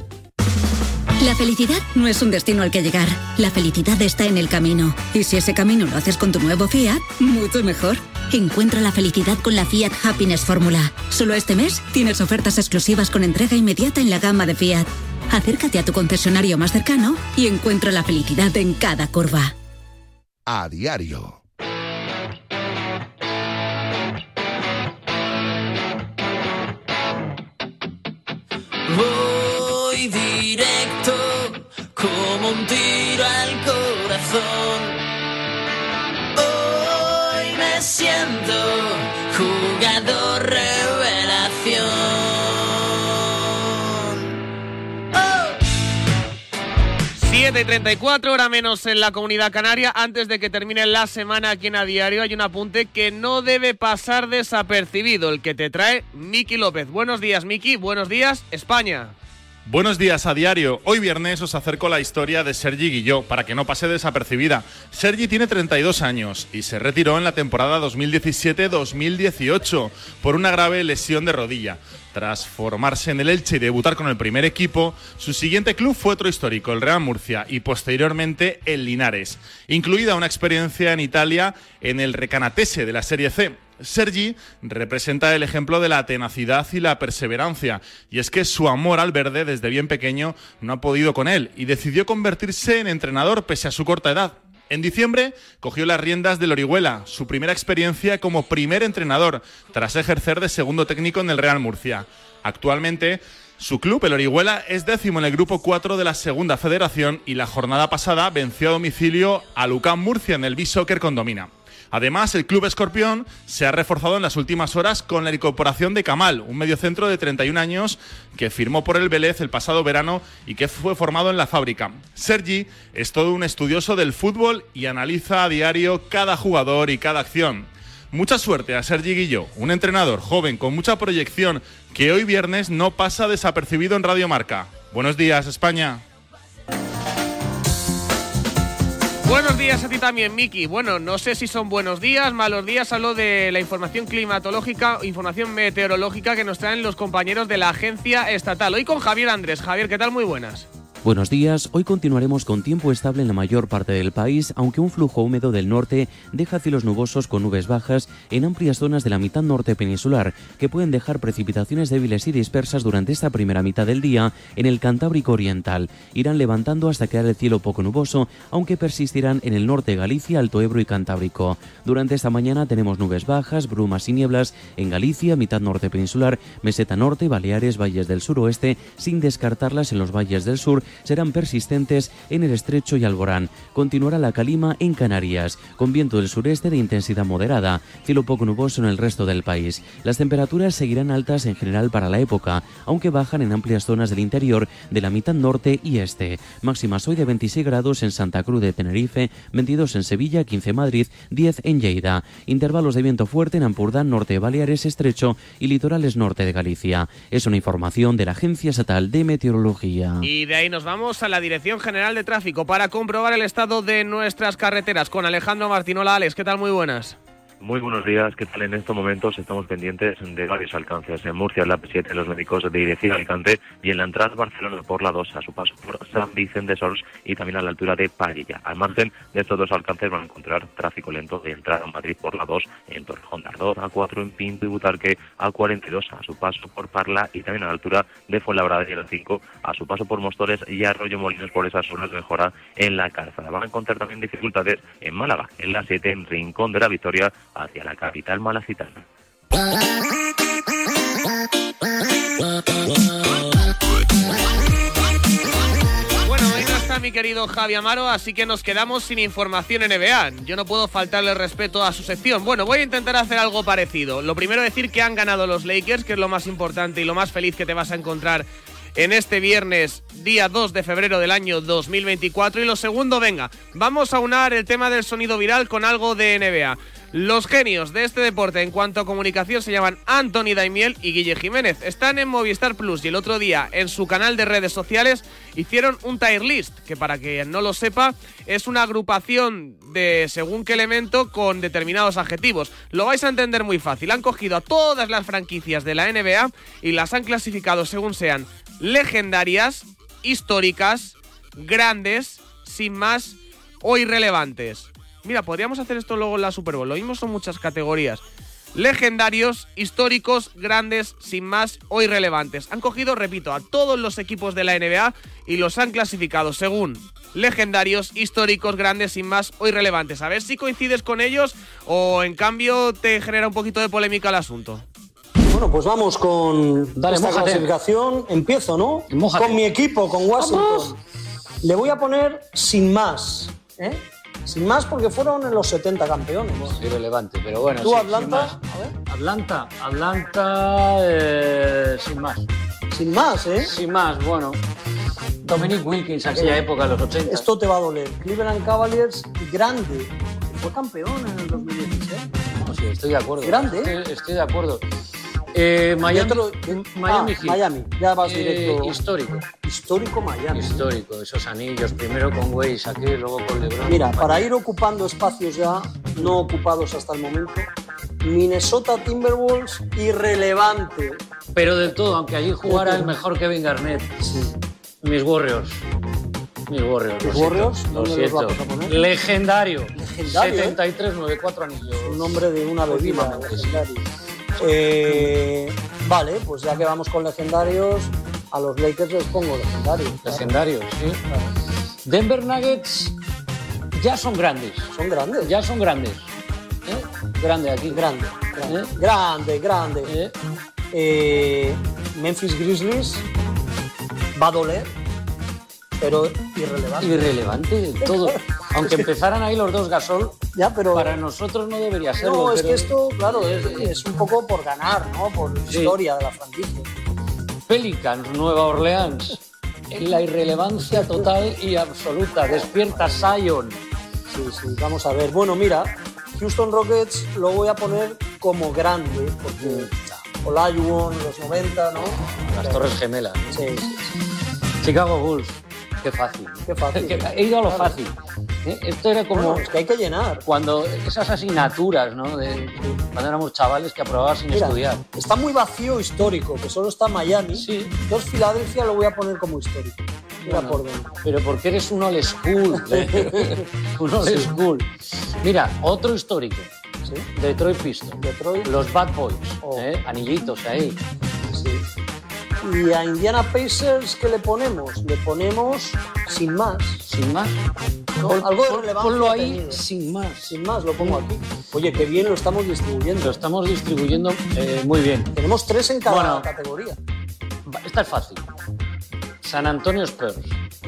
La felicidad no es un destino al que llegar. La felicidad está en el camino. Y si ese camino lo haces con tu nuevo Fiat, mucho mejor. Encuentra la felicidad con la Fiat Happiness Fórmula. Solo este mes tienes ofertas exclusivas con entrega inmediata en la gama de Fiat. Acércate a tu concesionario más cercano y encuentra la felicidad en cada curva. A diario. Voy directo como un tiro revelación. Oh. 7 y 34, hora menos en la comunidad canaria. Antes de que termine la semana aquí en A Diario, hay un apunte que no debe pasar desapercibido, el que te trae Miki López. Buenos días, Miki. Buenos días, España. Buenos días a diario. Hoy viernes os acerco la historia de Sergi Guilló para que no pase desapercibida. Sergi tiene 32 años y se retiró en la temporada 2017-2018 por una grave lesión de rodilla. Tras formarse en el Elche y debutar con el primer equipo, su siguiente club fue otro histórico, el Real Murcia, y posteriormente el Linares, incluida una experiencia en Italia en el Recanatese de la Serie C. Sergi representa el ejemplo de la tenacidad y la perseverancia, y es que su amor al verde desde bien pequeño no ha podido con él y decidió convertirse en entrenador pese a su corta edad. En diciembre cogió las riendas del Orihuela, su primera experiencia como primer entrenador, tras ejercer de segundo técnico en el Real Murcia. Actualmente, su club, el Orihuela, es décimo en el grupo 4 de la Segunda Federación y la jornada pasada venció a domicilio a Lucán Murcia en el B-Soccer Condomina. Además, el club escorpión se ha reforzado en las últimas horas con la incorporación de Kamal, un mediocentro de 31 años que firmó por el Vélez el pasado verano y que fue formado en la fábrica. Sergi es todo un estudioso del fútbol y analiza a diario cada jugador y cada acción. Mucha suerte a Sergi Guilló, un entrenador joven con mucha proyección que hoy viernes no pasa desapercibido en Radio Marca. Buenos días, España. Buenos días a ti también, Miki. Bueno, no sé si son buenos días, malos días. Hablo de la información climatológica, información meteorológica que nos traen los compañeros de la agencia estatal. Hoy con Javier Andrés. Javier, ¿qué tal? Muy buenas. Buenos días, hoy continuaremos con tiempo estable en la mayor parte del país, aunque un flujo húmedo del norte deja cielos nubosos con nubes bajas en amplias zonas de la mitad norte peninsular, que pueden dejar precipitaciones débiles y dispersas durante esta primera mitad del día en el Cantábrico Oriental. Irán levantando hasta quedar el cielo poco nuboso, aunque persistirán en el norte Galicia, Alto Ebro y Cantábrico. Durante esta mañana tenemos nubes bajas, brumas y nieblas en Galicia, mitad norte peninsular, meseta norte, Baleares, valles del suroeste, sin descartarlas en los valles del sur serán persistentes en el estrecho y Alborán. Continuará la calima en Canarias, con viento del sureste de intensidad moderada, cielo poco nuboso en el resto del país. Las temperaturas seguirán altas en general para la época, aunque bajan en amplias zonas del interior de la mitad norte y este. Máximas hoy de 26 grados en Santa Cruz de Tenerife, 22 en Sevilla, 15 en Madrid, 10 en Lleida. Intervalos de viento fuerte en Ampurdán, norte de Baleares, estrecho y litorales norte de Galicia. Es una información de la Agencia Estatal de Meteorología. Y de ahí nos vamos a la Dirección General de Tráfico para comprobar el estado de nuestras carreteras con Alejandro Martinola. Alex, ¿qué tal? Muy buenas. Muy buenos días, ¿qué tal? En estos momentos estamos pendientes de varios alcances. En Murcia, la P7, los médicos de Dirección Alicante y en la entrada de Barcelona por la 2, a su paso por San Vicente de Sols y también a la altura de Padilla. Al margen de estos dos alcances van a encontrar tráfico lento de entrada a Madrid por la 2, en Torrejón de Ardor, A4 en Pinto y Butarque, A42 a su paso por Parla y también a la altura de Fuenlabrada y la 5 a su paso por Mostores y Arroyo Molinos por esas zonas de mejora en la calzada. Van a encontrar también dificultades en Málaga, en la 7 en Rincón de la Victoria hacia la capital malacitana. Mi querido Javi Amaro, así que nos quedamos sin información NBA. Yo no puedo faltarle respeto a su sección. Bueno, voy a intentar hacer algo parecido. Lo primero decir que han ganado los Lakers, que es lo más importante y lo más feliz que te vas a encontrar en este viernes, día 2 de febrero del año 2024. Y lo segundo, venga, vamos a unar el tema del sonido viral con algo de NBA. Los genios de este deporte en cuanto a comunicación se llaman Anthony Daimiel y Guille Jiménez. Están en Movistar Plus y el otro día en su canal de redes sociales hicieron un tier list, que para quien no lo sepa es una agrupación de según qué elemento con determinados adjetivos. Lo vais a entender muy fácil. Han cogido a todas las franquicias de la NBA y las han clasificado según sean legendarias, históricas, grandes, sin más o irrelevantes. Mira, podríamos hacer esto luego en la Super Bowl. Lo mismo son muchas categorías. Legendarios, históricos, grandes, sin más o irrelevantes. Han cogido, repito, a todos los equipos de la NBA y los han clasificado según legendarios, históricos, grandes, sin más o irrelevantes. A ver si coincides con ellos o en cambio te genera un poquito de polémica el asunto. Bueno, pues vamos con Dale, esta mójate. clasificación. Empiezo, ¿no? Mójate. Con mi equipo, con Washington. Le voy a poner sin más. ¿eh? Sin más porque fueron en los 70 campeones. Irrelevante, pero bueno. ¿Tú, sí, Atlanta? Atlanta, Atlanta, eh, sin más. Sin más, ¿eh? Sin más, bueno. Dominic Wilkins, aquella época, los 80. Esto te va a doler. Cleveland Cavaliers, grande. Fue campeón en el 2016. No, sí, estoy de acuerdo. Grande, ¿eh? Estoy, estoy de acuerdo. Eh, Miami, Ah. Miami, ya vas Eh, directo. Histórico. Histórico Miami. Histórico, esos anillos. Primero con Weiss aquí, luego con LeBron. Mira, para ir ocupando espacios ya no ocupados hasta el momento, Minnesota Timberwolves irrelevante. Pero del todo, aunque allí jugara el mejor Kevin Garnett. Mis Warriors. Mis Warriors. ¿Tus lo siento, Warriors? Lo ¿Dónde los siento. vamos a poner? Legendario. Legendario, ¿eh? 73, 94 anillos. Un nombre de una bebida sí. legendario. Eh, vale, pues ya que vamos con legendarios, a los Lakers les pongo legendarios. claro. Legendarios, sí. Denver Nuggets ya son grandes. Son grandes. Ya son grandes. ¿Eh? Grande aquí. Grande. Grande, grande. grande. Eh, Memphis Grizzlies va a doler, pero irrelevante. Irrelevante, todo. Aunque empezaran ahí los dos Gasol, ya, pero para nosotros no debería serlo. No, es pero- que esto, claro, es, es un poco por ganar, ¿no? Por Sí. historia de la franquicia. Pelicans, Nueva Orleans. En la irrelevancia total y absoluta. Despierta Zion. Sí, sí, vamos a ver. Bueno, mira, Houston Rockets lo voy a poner como grande, porque Olajuwon, los 90, ¿no? Las Torres Gemelas. ¿no? Sí, sí. Chicago Bulls. Qué fácil. Qué fácil. He ido a lo Claro. fácil. ¿Eh? Esto era como. Es que hay que llenar. Cuando esas asignaturas, ¿no? De, cuando éramos chavales que aprobabas sin Mira, estudiar. está muy vacío histórico, que solo está Miami. Sí. Entonces Filadelfia lo voy a poner como histórico. Mira por dónde. Pero porque eres un old school. un old Sí. school. Mira, otro histórico. Detroit Pistons. Los Bad Boys. Oh. ¿eh? Anillitos ahí. Y a Indiana Pacers, ¿qué le ponemos? Le ponemos sin más. ¿Sin más? No, algo de pon- relevancia ponlo ahí tenido. sin más. Sin más, lo pongo aquí. Oye, qué bien lo estamos distribuyendo. Lo estamos distribuyendo eh, muy bien. Tenemos tres en cada Bueno. categoría. Esta es fácil. San Antonio Spurs.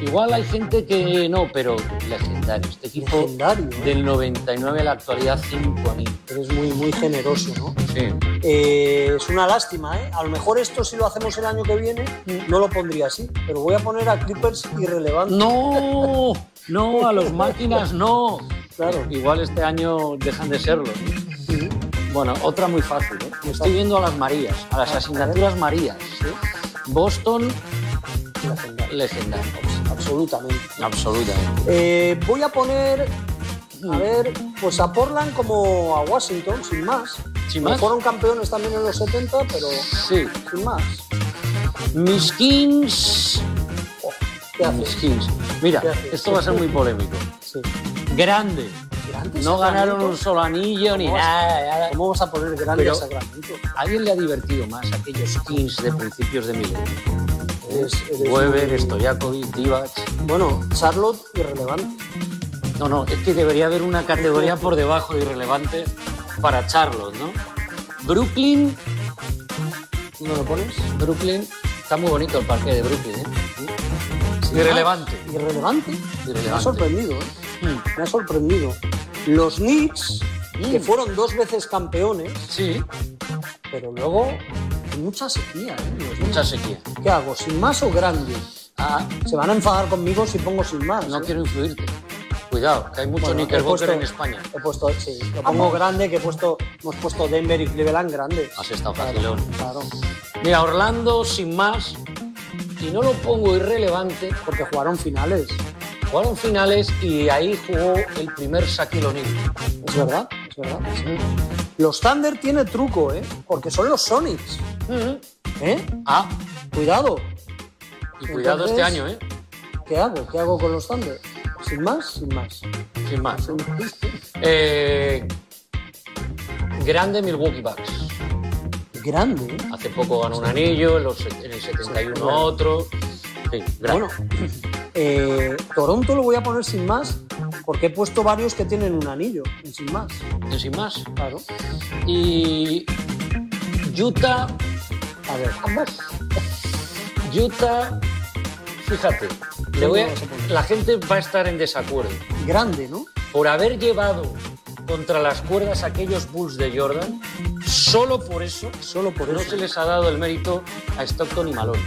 Igual hay gente que no, pero legendario. Este equipo Legendario, ¿eh? del 99 a la actualidad 5 anillos. Eres muy, muy generoso, ¿no? Sí. Eh, es una lástima, ¿eh? A lo mejor esto si lo hacemos el año que viene no lo pondría así, pero voy a poner a Clippers irrelevantes. No, no, a los máquinas no. Claro. Igual este año dejan de serlo. Bueno, otra muy fácil. ¿eh? Me estoy viendo a las Marías, a las asignaturas Marías. Boston, legendario. Absolutamente. Absolutamente. Eh, voy a poner, a ver, pues a Portland como a Washington, sin más. ¿Sin más? Fueron campeones también en los 70, pero Sí. sin más. Mis Kings. ¿Qué haces? Mis Kings. Mira, esto va a ser muy polémico. Sí. Grande. ¿Grandes No ganaron un solo anillo ni ¿Cómo vas- nada. ¿Cómo vas a poner grandes Pero-? ¿A alguien le ha divertido más aquellos Kings de principios de milenio? Eres Weber, Stojakovic, Divac. Bueno, Charlotte, irrelevante. No, no, es que debería haber una categoría por debajo de irrelevante para Charlotte, ¿no? Brooklyn. ¿No lo pones? Brooklyn. Está muy bonito el parque de Brooklyn, ¿eh? Irrelevante. Ah, Irrelevante. Me ha sorprendido, ¿eh? Mm. Me ha sorprendido. Los Knicks, que fueron dos veces campeones, Sí, pero luego mucha sequía, ¿eh? Mucha sequía. ¿Qué hago? ¿Sin más o grande? Ah, Se van a enfadar conmigo si pongo sin más. no ¿eh? quiero influirte. Cuidado, que hay mucho Bueno, en España. He puesto, sí, lo pongo grande, que he puesto, hemos puesto Denver y Cleveland grandes. Has estado Claro, facilón. Claro, Mira, Orlando sin más. Y no lo pongo irrelevante. porque jugaron finales. Jugaron finales y ahí jugó el primer Shaquille O'Neal. Es verdad, es verdad. Los Thunder tiene truco, ¿eh? Porque son los Sonics. ¿Eh? Ah, Cuidado. y cuidado Entonces- este año, ¿eh? ¿Qué hago? ¿Qué hago con los Thunder? ¿Sin más? Sin más. Sin más. Eh, grande Milwaukee Bucks. Grande. Hace poco ganó un anillo, en, los- en el 71 otro. Sí, grande. Bueno, eh, Toronto lo voy a poner sin más porque he puesto varios que tienen un anillo, en sin más. Y sin más. Claro. Y Utah, A ver, Utah, fíjate, le voy a- la gente va a estar en desacuerdo. grande, ¿no? Por haber llevado contra las cuerdas aquellos Bulls de Jordan, solo por eso, Solo por no eso. se les ha dado el mérito a Stockton y Malone.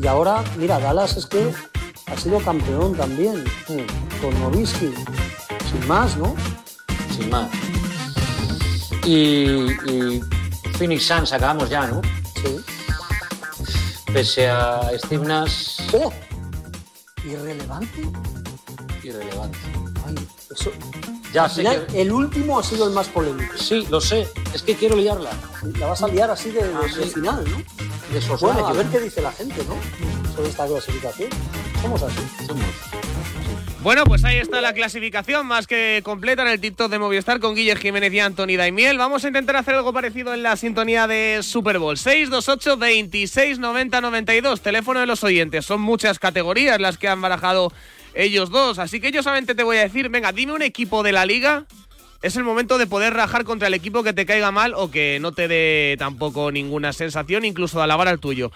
Y ahora, mira, Dallas es que ha sido campeón también, con Novisky. Sin más, ¿no? sin más. Y, y Phoenix Suns acabamos ya, ¿no? Sí. Pese a Steve Nash, ¡Oh! Irrelevante. irrelevante. Ay, eso. Ya Al sé final, que- el último ha sido el más polémico. Sí, lo sé. Es que quiero liarla. La vas a liar así de, de- Ah, de sí. final, ¿no? Bueno, a ver qué dice la gente, ¿no? Sobre esta clasificación. Somos así. Somos. Bueno, pues ahí está la clasificación más que completa en el TikTok de Movistar con Guille Jiménez y Anthony Daimiel. Vamos a intentar hacer algo parecido en la sintonía de Super Bowl. 628 26 90 92, teléfono de los oyentes. Son muchas categorías las que han barajado ellos dos, así que yo solamente te voy a decir, venga, dime un equipo de la liga. Es el momento de poder rajar contra el equipo que te caiga mal o que no te dé tampoco ninguna sensación, incluso de alabar al tuyo.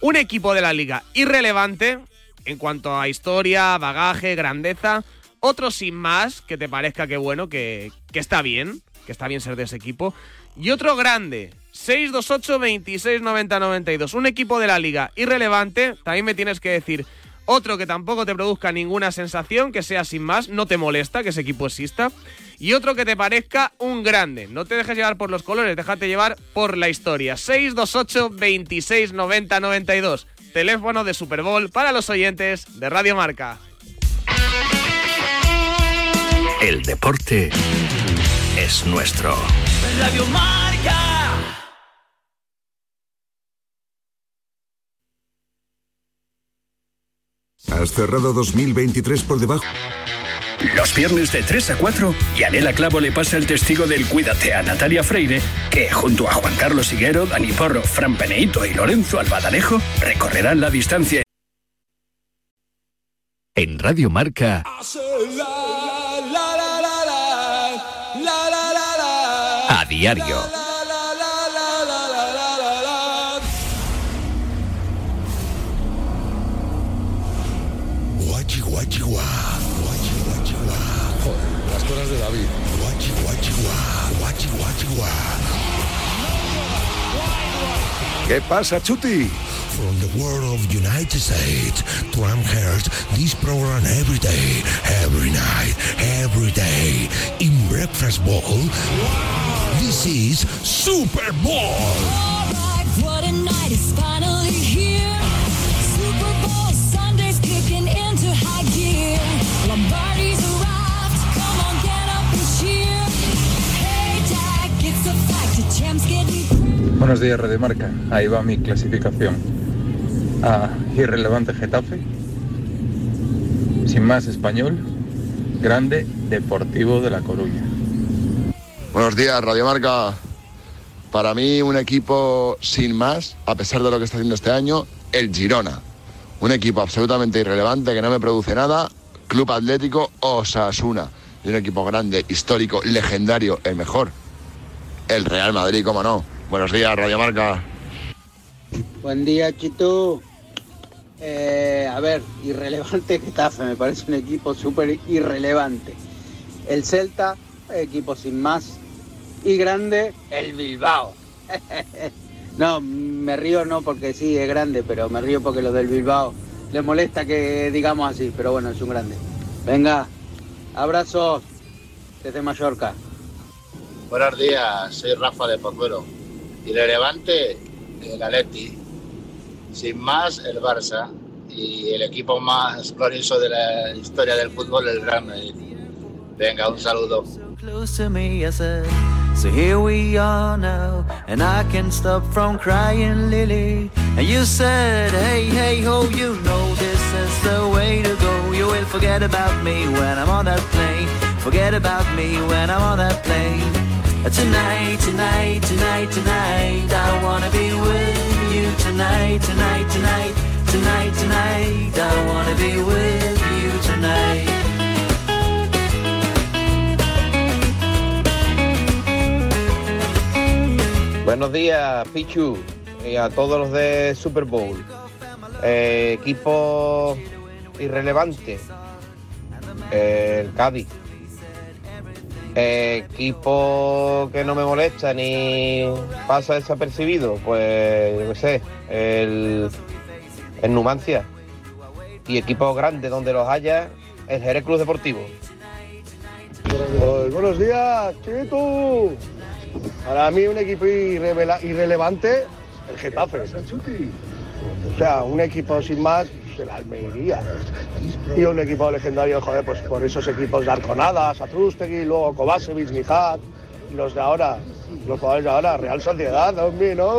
Un equipo de la liga irrelevante en cuanto a historia, bagaje, grandeza. Otro sin más, que te parezca que bueno, que, que está bien, que está bien ser de ese equipo. Y otro grande, 628 26 90 92. Un equipo de la liga irrelevante, también me tienes que decir otro que tampoco te produzca ninguna sensación, que sea sin más, no te molesta que ese equipo exista. Y otro que te parezca un grande. No te dejes llevar por los colores, déjate llevar por la historia. 628 26 90 92. Teléfono de Super Bowl para los oyentes de Radio Marca. El deporte es nuestro. Radio Marca. Has cerrado 2023 por debajo. Los viernes de 3 a 4, Yanela Clavo le pasa el testigo del Cuídate a Natalia Freire, que junto a Juan Carlos Higuero, Dani Porro, Fran Peneito y Lorenzo Albadalejo recorrerán la distancia. En Radio Marca, a diario. ¿Qué pasa, Chuti? From the world of United States to Amherst, this program every day, every night, every day. In Breakfast Bowl, this is Super Bowl. What a night is finally here. Buenos días, Radio Marca. Ahí va mi clasificación. A irrelevante Getafe. Sin más español. Grande Deportivo de La Coruña. Buenos días, Radio Marca. Para mí, un equipo sin más, a pesar de lo que está haciendo este año, el Girona. Un equipo absolutamente irrelevante que no me produce nada. Club Atlético Osasuna. Y un equipo grande, histórico, legendario, el mejor. El Real Madrid, cómo no. Buenos días, Radio Marca. Buen día, Chito. Eh, a ver, irrelevante Getafe, me parece un equipo súper irrelevante. El Celta, equipo sin más. Y grande, el Bilbao. no, me río no porque sí, es grande, pero me río porque los del Bilbao les molesta que digamos así, pero bueno, es un grande. Venga, abrazos desde Mallorca. Buenos días, soy Rafa de Pozuelo. Irrelevante, el Atleti. Sin más, el Barça. Y el equipo más glorioso de la historia del fútbol, el Real Madrid. Venga, un saludo. So here we are now, and I can't stop from crying, Lily. And you said, hey, hey, ho, you know this is the way to go. You will forget about me when I'm on that plane. Forget about me when I'm on that plane. Buenos días, Pichu, y a todos los de Super Bowl. Eh, equipo irrelevante, el Cádiz. Eh, equipo que no me molesta ni pasa desapercibido, pues yo qué sé, el, el Numancia. Y equipo grande donde los haya, el Jerez Cruz Deportivo. Pues, buenos días, Chito. Para mí un equipo irrelevante, el Getafe. O sea, un equipo sin más, el Almería. Y un equipo legendario, joder, pues por esos equipos de Arconada, Satrústegui, luego Kovacevic, Nijat, los de ahora, los jugadores de ahora, Real Sociedad, hombre, no.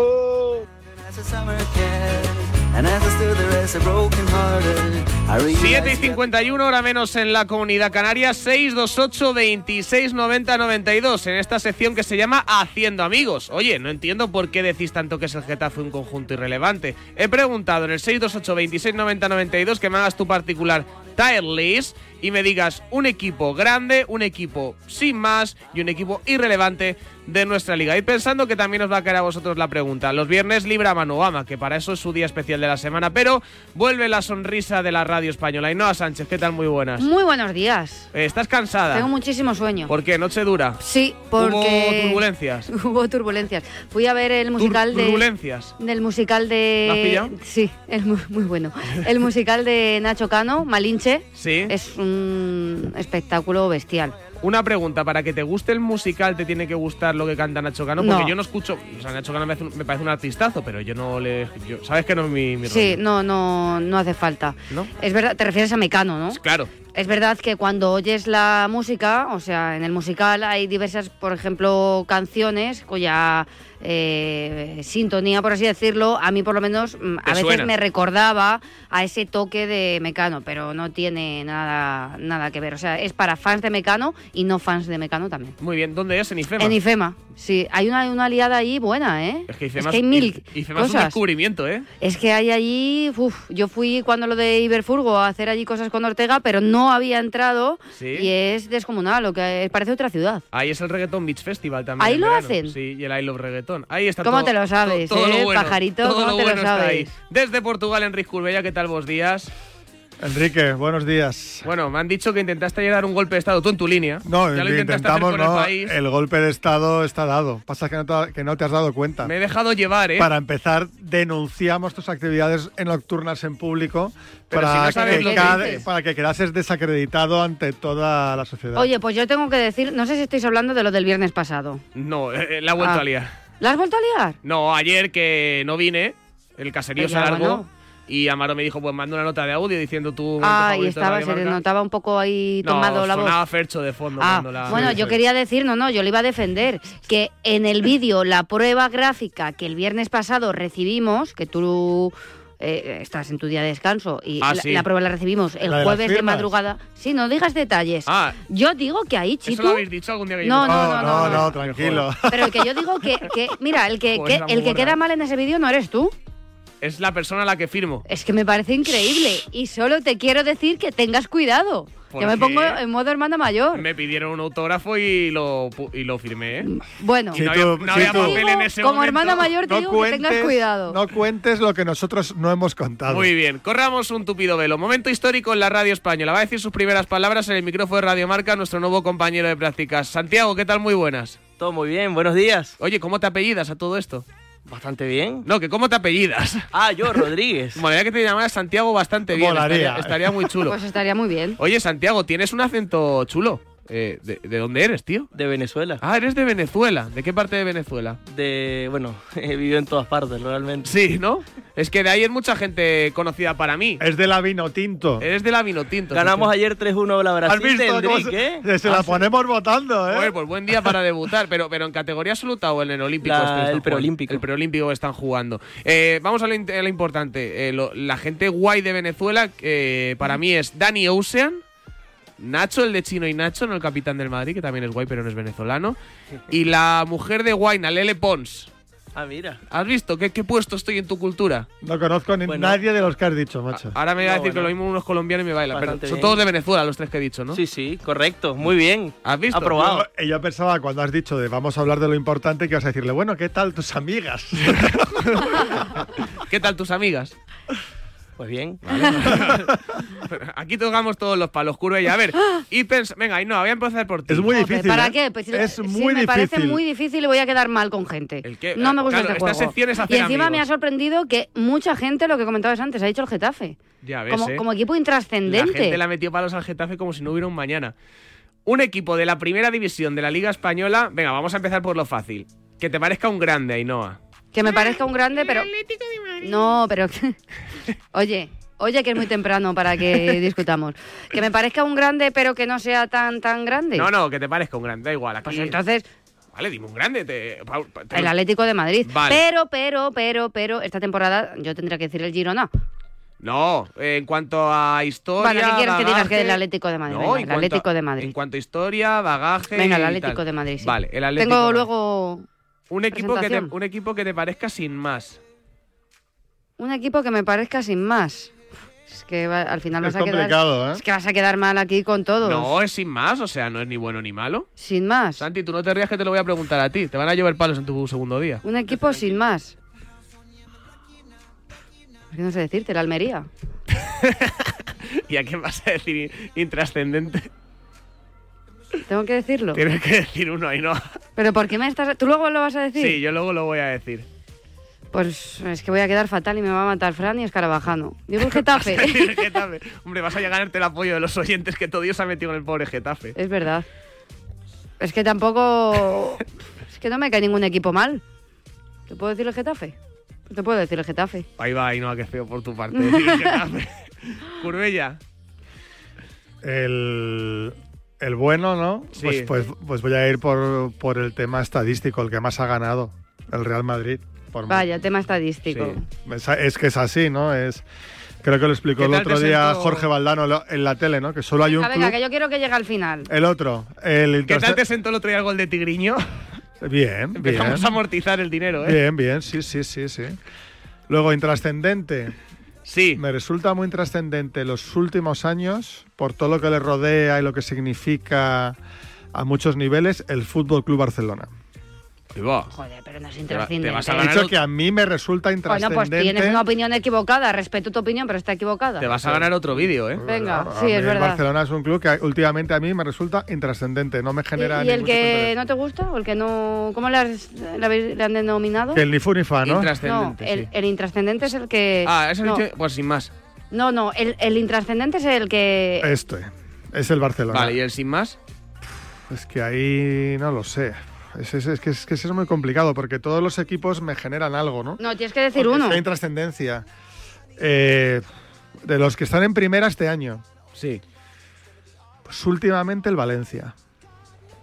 7 y realized 51, hora menos en la comunidad canaria, 628 26 90 92, en esta sección que se llama Haciendo Amigos. Oye, no entiendo por qué decís tanto que es el Getafe un conjunto irrelevante. He preguntado en el 628 26 90 92 que me hagas tu particular tier list y me digas un equipo grande, un equipo sin más y un equipo irrelevante de nuestra liga. Y pensando que también os va a caer a vosotros la pregunta. Los viernes libra Manuama, que para eso es su día especial de la semana, pero vuelve la sonrisa de la radio española. Ainhoa Sánchez, ¿qué tal? Muy buenas. Muy buenos días. Eh, ¿Estás cansada? Tengo muchísimo sueño. ¿Por qué? ¿Noche dura? Sí, porque... ¿Hubo turbulencias? Hubo turbulencias. Fui a ver el musical de... ¿Turbulencias? Del musical de... ¿Lo has pillado? Sí, es muy, muy bueno. El musical de Nacho Cano, Malinche. Sí. Es un espectáculo bestial. Una pregunta, para que te guste el musical te tiene que gustar lo que canta Nacho Cano, porque No. yo no escucho, o sea, Nacho Cano me, hace un- me parece un artistazo, pero yo no le, yo- sabes que no es mi, mi Sí, rollo. no, no, no hace falta. ¿No? Es verdad, te refieres a Mecano, ¿no? Claro. Es verdad que cuando oyes la música, o sea, en el musical hay diversas, por ejemplo, canciones cuya eh, sintonía, por así decirlo, a mí por lo menos mm, a veces suena. me recordaba a ese toque de Mecano, pero no tiene nada, nada que ver. O sea, es para fans de Mecano y no fans de Mecano también. Muy bien, ¿dónde es? En IFEMA. En IFEMA, sí. Hay una, una aliada ahí buena, ¿eh? Es que IFEMA hay mil IFEMA es un cosas. descubrimiento, ¿eh? Es que hay allí, uf, yo fui cuando lo de Iberfurgo a hacer allí cosas con Ortega, pero no había entrado Sí. y es descomunal, lo que parece otra ciudad. Ahí es el Reggaeton Beach Festival también. ¿Ahí lo verano. hacen? Sí, y el I Love Reggaeton. Ahí está ¿Cómo todo- te lo sabes, to- todo eh, lo bueno, pajarito? todo ¿Cómo lo te lo bueno ahí. sabes? Desde Portugal, Enrique Curbella, ¿qué tal vos días? Enrique, buenos días. Bueno, me han dicho que intentaste dar un golpe de estado, tú en tu línea. No, ya lo hacer intentamos, con no. el país. El golpe de Estado está dado. Pasa que no te, que no te has dado cuenta. Me he dejado llevar, ¿eh? Para empezar, denunciamos tus actividades en nocturnas en público Pero para, si no sabes que para quedases desacreditado ante toda la sociedad. Oye, pues yo tengo que decir, no sé si estáis hablando de lo del viernes pasado. No, eh, la he vuelto Ah. a liar. ¿La has vuelto a liar? No, ayer que no vine, el caserío Eh, se bueno. Y Amaro me dijo, pues manda una nota de audio diciendo momento Ah, y estaba, se le notaba un poco ahí No, tomado la voz. sonaba Fercho de fondo. Ah, cuando la- bueno, yo quería decir, no, no, yo le iba a defender, que en el vídeo, la prueba gráfica que el viernes pasado recibimos, que tú eh, estás en tu día de descanso y Ah, la, sí. la prueba la recibimos el ¿La de las jueves de madrugada. Sí, no digas detalles. Ah. Yo digo que ahí, ¿Eso Chitu... lo habéis dicho algún día que yo No, no, no, no, no. tranquilo. Pero que yo digo que, que mira, el que, Joder, que- era muy el que queda mal en ese vídeo no eres tú. Es la persona a la que firmo. Es que me parece increíble. Y solo te quiero decir que tengas cuidado. ¿Por Yo me pongo en modo hermana mayor. Me pidieron un autógrafo y lo, y lo firmé, ¿eh? Bueno, Y no había, no había papel en ese como momento. hermana mayor te No digo que tengas cuidado. No cuentes lo que nosotros no hemos contado. Muy bien, corramos un tupido velo. Momento histórico en la radio española. Va a decir sus primeras palabras en el micrófono de Radio Marca nuestro nuevo compañero de prácticas. Santiago, ¿qué tal? Muy buenas. Todo muy bien, buenos días. Oye, ¿cómo te apellidas a todo esto? Bastante bien. No, que ¿cómo te apellidas? Ah, yo, Rodríguez. Molaría que te llamaras Santiago bastante bien. Molaría. Estaría, estaría muy chulo. Pues estaría muy bien. Oye, Santiago, tienes un acento chulo. Eh, ¿de, de dónde eres, tío? De Venezuela. Ah, eres de Venezuela. ¿De qué parte de Venezuela? De, bueno, he vivido en todas partes, realmente. Sí, ¿no? Es que de ahí es mucha gente conocida para mí. Es de la vino tinto. Eres de la Vinotinto. Ganamos ayer 3-1 la ¿Has Brasil de visto cómo Enrique, se, ¿eh? se la ponemos votando, eh? Pues buen día para debutar, pero, pero en categoría absoluta o en el olímpico. La- el preolímpico. El preolímpico están jugando. Eh, vamos a lo, in- a lo importante. Eh, lo- la gente guay de Venezuela, eh, para mí es Dani Ocean, Nacho, el de Chino y Nacho, no el capitán del Madrid, que también es guay, pero no es venezolano. Y la mujer de Guayna, Lele Pons. Ah, mira. ¿Has visto qué, qué puesto estoy en tu cultura? No conozco ni Bueno. nadie de los que has dicho, macho. Ahora me va a No, decir que bueno. lo mismo unos colombianos y me bailan. Pero son bien. todos de Venezuela los tres que he dicho, ¿no? Sí, sí, correcto. Muy bien. ¿Has visto? Aprobado. Yo, yo pensaba cuando has dicho de vamos a hablar de lo importante que ibas a decirle, bueno, ¿qué tal tus amigas? ¿Qué tal tus amigas? Pues bien. Aquí tocamos todos los palos, curva y a ver. Y pens- venga, y no, voy a empezar por ti. Es muy difícil. ¿Para ¿eh? qué? Pues, es sí, muy me difícil. parece muy difícil y voy a quedar mal con gente. qué? No me gusta Claro, este esta juego. sección es hacer y encima me ha sorprendido que mucha gente, lo que comentabas antes, ha dicho el Getafe. Ya ves, como, ¿eh? como equipo La intrascendente. gente la metió palos al Getafe como si no hubiera un mañana. Un equipo de la primera división de la Liga Española. Venga, vamos a empezar por lo fácil. Que te parezca un grande, Ainhoa. Que me parezca un grande, pero. No, pero. oye, oye, que es muy temprano para que discutamos. Que me parezca un grande, pero que no sea tan, tan grande. No, no, que te parezca un grande, da igual. Aquí... Pues entonces, Vale, dime un grande. Te... Pau- te- el Atlético de Madrid. Vale. Pero, pero, pero, pero, esta temporada yo tendría que decir el Girona. No, en cuanto a historia. Vale, ¿qué quieres que digas que del Atlético de Madrid? No, Venga, en el Atlético a- de Madrid. En cuanto a historia, bagaje. Venga, el y Atlético tal. de Madrid. sí. Vale, el Atlético. Tengo de Madrid. luego Un equipo, que te, un equipo que te parezca sin más. un equipo que me parezca sin más. Es que va- al final Es vas a quedar. complicado, ¿eh? Es que vas a quedar mal aquí con todos. No, es sin más, o sea, no es ni bueno ni malo. Sin más. Santi, tú no te rías que te lo voy a preguntar a ti. Te van a llover palos en tu segundo día. Un equipo sin más. Es que no sé decirte, la Almería. ¿Y a quién vas a decir in- intrascendente? Tengo que decirlo. Tienes que decir uno ahí, ¿no? Pero ¿por qué me estás.? ¿Tú luego lo vas a decir? Sí, yo luego lo voy a decir. Pues es que voy a quedar fatal y me va a matar Fran y Escarabajano. Digo el Getafe. El Getafe. Hombre, vas a ganarte el apoyo de los oyentes que todo Dios ha metido en el pobre Getafe. es verdad. Es que tampoco. Es que no me cae ningún equipo mal. ¿Te puedo decir el Getafe? Te puedo decir el Getafe. Ahí va, ahí no, que feo por tu parte. decir el Getafe. Curbella. El, el bueno, ¿no? Sí. Pues, pues, pues voy a ir por, por el tema estadístico, el que más ha ganado, el Real Madrid. Por Vaya, tema estadístico. Es, es que es así, ¿no? Es creo que lo explicó ¿Qué el otro día sentó- Jorge Valdano en la tele, ¿no? Que solo hay un Venga, venga, club. que yo quiero que llegue al final. El otro, el ¿Qué tal te sentó el otro día el gol de Tigriño? Bien, bien. Empezamos a amortizar el dinero, ¿eh? Bien, bien, sí, sí, sí, sí. Luego, intrascendente. Sí. Me resulta muy intrascendente los últimos años, por todo lo que le rodea y lo que significa a muchos niveles, el Fútbol Club Barcelona. Joder, pero no es intrascendente. He dicho que a mí me resulta Bueno, intrascendente. pues tienes una opinión equivocada. Respeto tu opinión, pero está equivocada. Te vas a ganar otro vídeo, ¿eh? Venga, A sí, mí es el verdad. Barcelona es un club que últimamente a mí me resulta intrascendente, no me ¿Y, genera y el ningún que no te gusta? ¿O el que no...? ¿Cómo le, has- le habéis- le han denominado? Que el ni fu ni fa, ¿no? No, el, el intrascendente es el que... Ah, eso no, dicho, pues sin más. no, no, el, el intrascendente es el que... Este, es el Barcelona. Vale, ¿y el sin más? Es que ahí no lo sé. Es, es- es que, es que eso es muy complicado porque todos los equipos me generan algo, ¿no? No, tienes que decir Porque uno. Hay trascendencia. Eh, de los que están en primera este año. Sí. Pues últimamente el Valencia.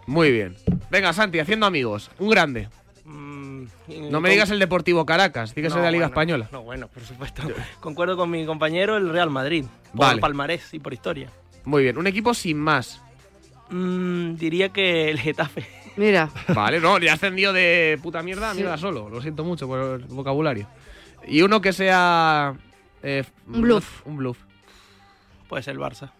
Muy bien. Venga, Santi, haciendo amigos. Un grande. No me digas el Deportivo Caracas, di que No, soy de la Liga bueno, Española. No, bueno, por supuesto. Concuerdo con mi compañero, el Real Madrid. Por Vale. palmarés y por historia. Muy bien, un equipo sin más. Mm, diría que el Getafe. Mira. Vale, no, ya ascendió de puta mierda a mierda solo. Lo siento mucho por el vocabulario. Y uno que sea. eh, Un bluff. Un bluff. Pues el Barça.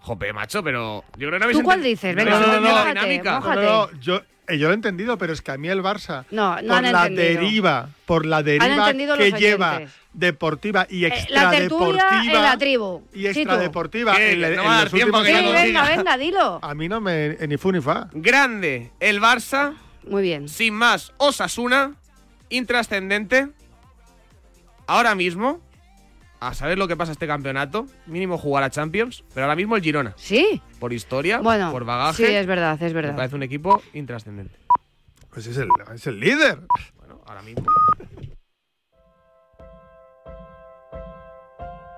Jope, macho, pero. Yo creo que no habéis ¿Tú cuál dices? no Venga, habéis entendido la mójate, dinámica. mójate. No, no, yo, yo lo he entendido, pero es que a mí el Barça, No, no por han la entendido. deriva, por la deriva que lleva deportiva y Eh, la extradeportiva en la tribu. y extradeportiva en, No los últimos que Sí, venga, venga, dilo. a mí no me eh, ni fu ni fa. Grande, el Barça. Muy bien. Sin más, Osasuna. Intrascendente. Ahora mismo. A saber lo que pasa este campeonato. Mínimo jugar a Champions. Pero ahora mismo el Girona. ¿Sí? Por historia, Bueno, por bagaje. sí, es verdad, es Me verdad. parece un equipo intrascendente. Pues es el, es el líder. Bueno, ahora mismo.